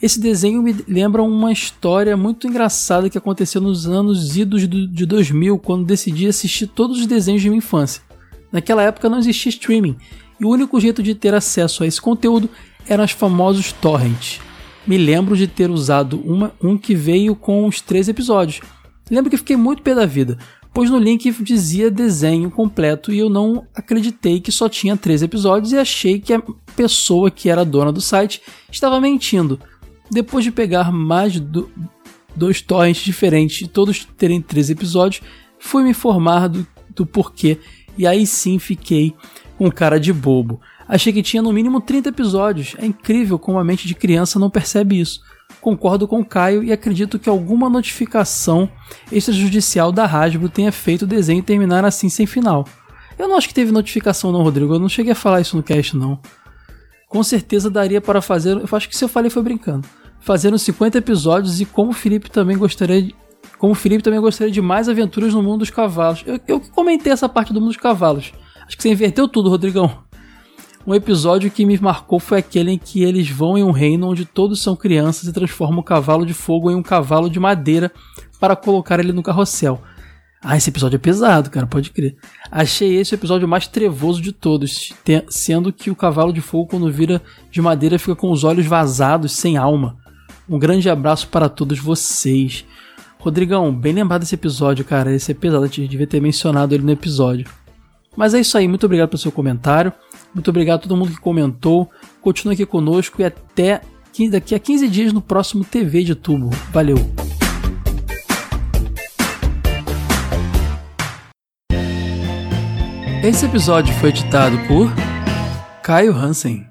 Esse desenho me lembra uma história muito engraçada que aconteceu nos anos idos de 2000, quando decidi assistir todos os desenhos de minha infância. Naquela época não existia streaming, e o único jeito de ter acesso a esse conteúdo eram os famosos torrents. Me lembro de ter usado uma, um que veio com os três episódios. Lembro que fiquei muito pé da vida, pois no link dizia desenho completo e eu não acreditei que só tinha três episódios e achei que a pessoa que era dona do site estava mentindo. Depois de pegar mais do, dois torrents diferentes e todos terem três episódios, fui me informar do, do porquê e aí sim fiquei com cara de bobo. Achei que tinha no mínimo 30 episódios. É incrível como a mente de criança não percebe isso concordo com o Caio e acredito que alguma notificação extrajudicial da Hasbro tenha feito o desenho terminar assim sem final. Eu não acho que teve notificação não, Rodrigo. Eu não cheguei a falar isso no cast não. Com certeza daria para fazer. Eu acho que se eu falei foi brincando. Fazer uns 50 episódios e como o Felipe também gostaria de, como o Felipe também gostaria de mais aventuras no mundo dos cavalos. Eu, eu comentei essa parte do mundo dos cavalos. Acho que você inverteu tudo, Rodrigão. Um episódio que me marcou foi aquele em que eles vão em um reino onde todos são crianças e transformam o cavalo de fogo em um cavalo de madeira para colocar ele no carrossel. Ah, esse episódio é pesado, cara, pode crer. Achei esse episódio mais trevoso de todos, sendo que o cavalo de fogo, quando vira de madeira, fica com os olhos vazados, sem alma. Um grande abraço para todos vocês. Rodrigão, bem lembrado desse episódio, cara. Esse é pesado, a gente devia ter mencionado ele no episódio. Mas é isso aí, muito obrigado pelo seu comentário. Muito obrigado a todo mundo que comentou. Continue aqui conosco e até daqui a 15 dias no próximo TV de Tubo. Valeu! Esse episódio foi editado por Caio Hansen.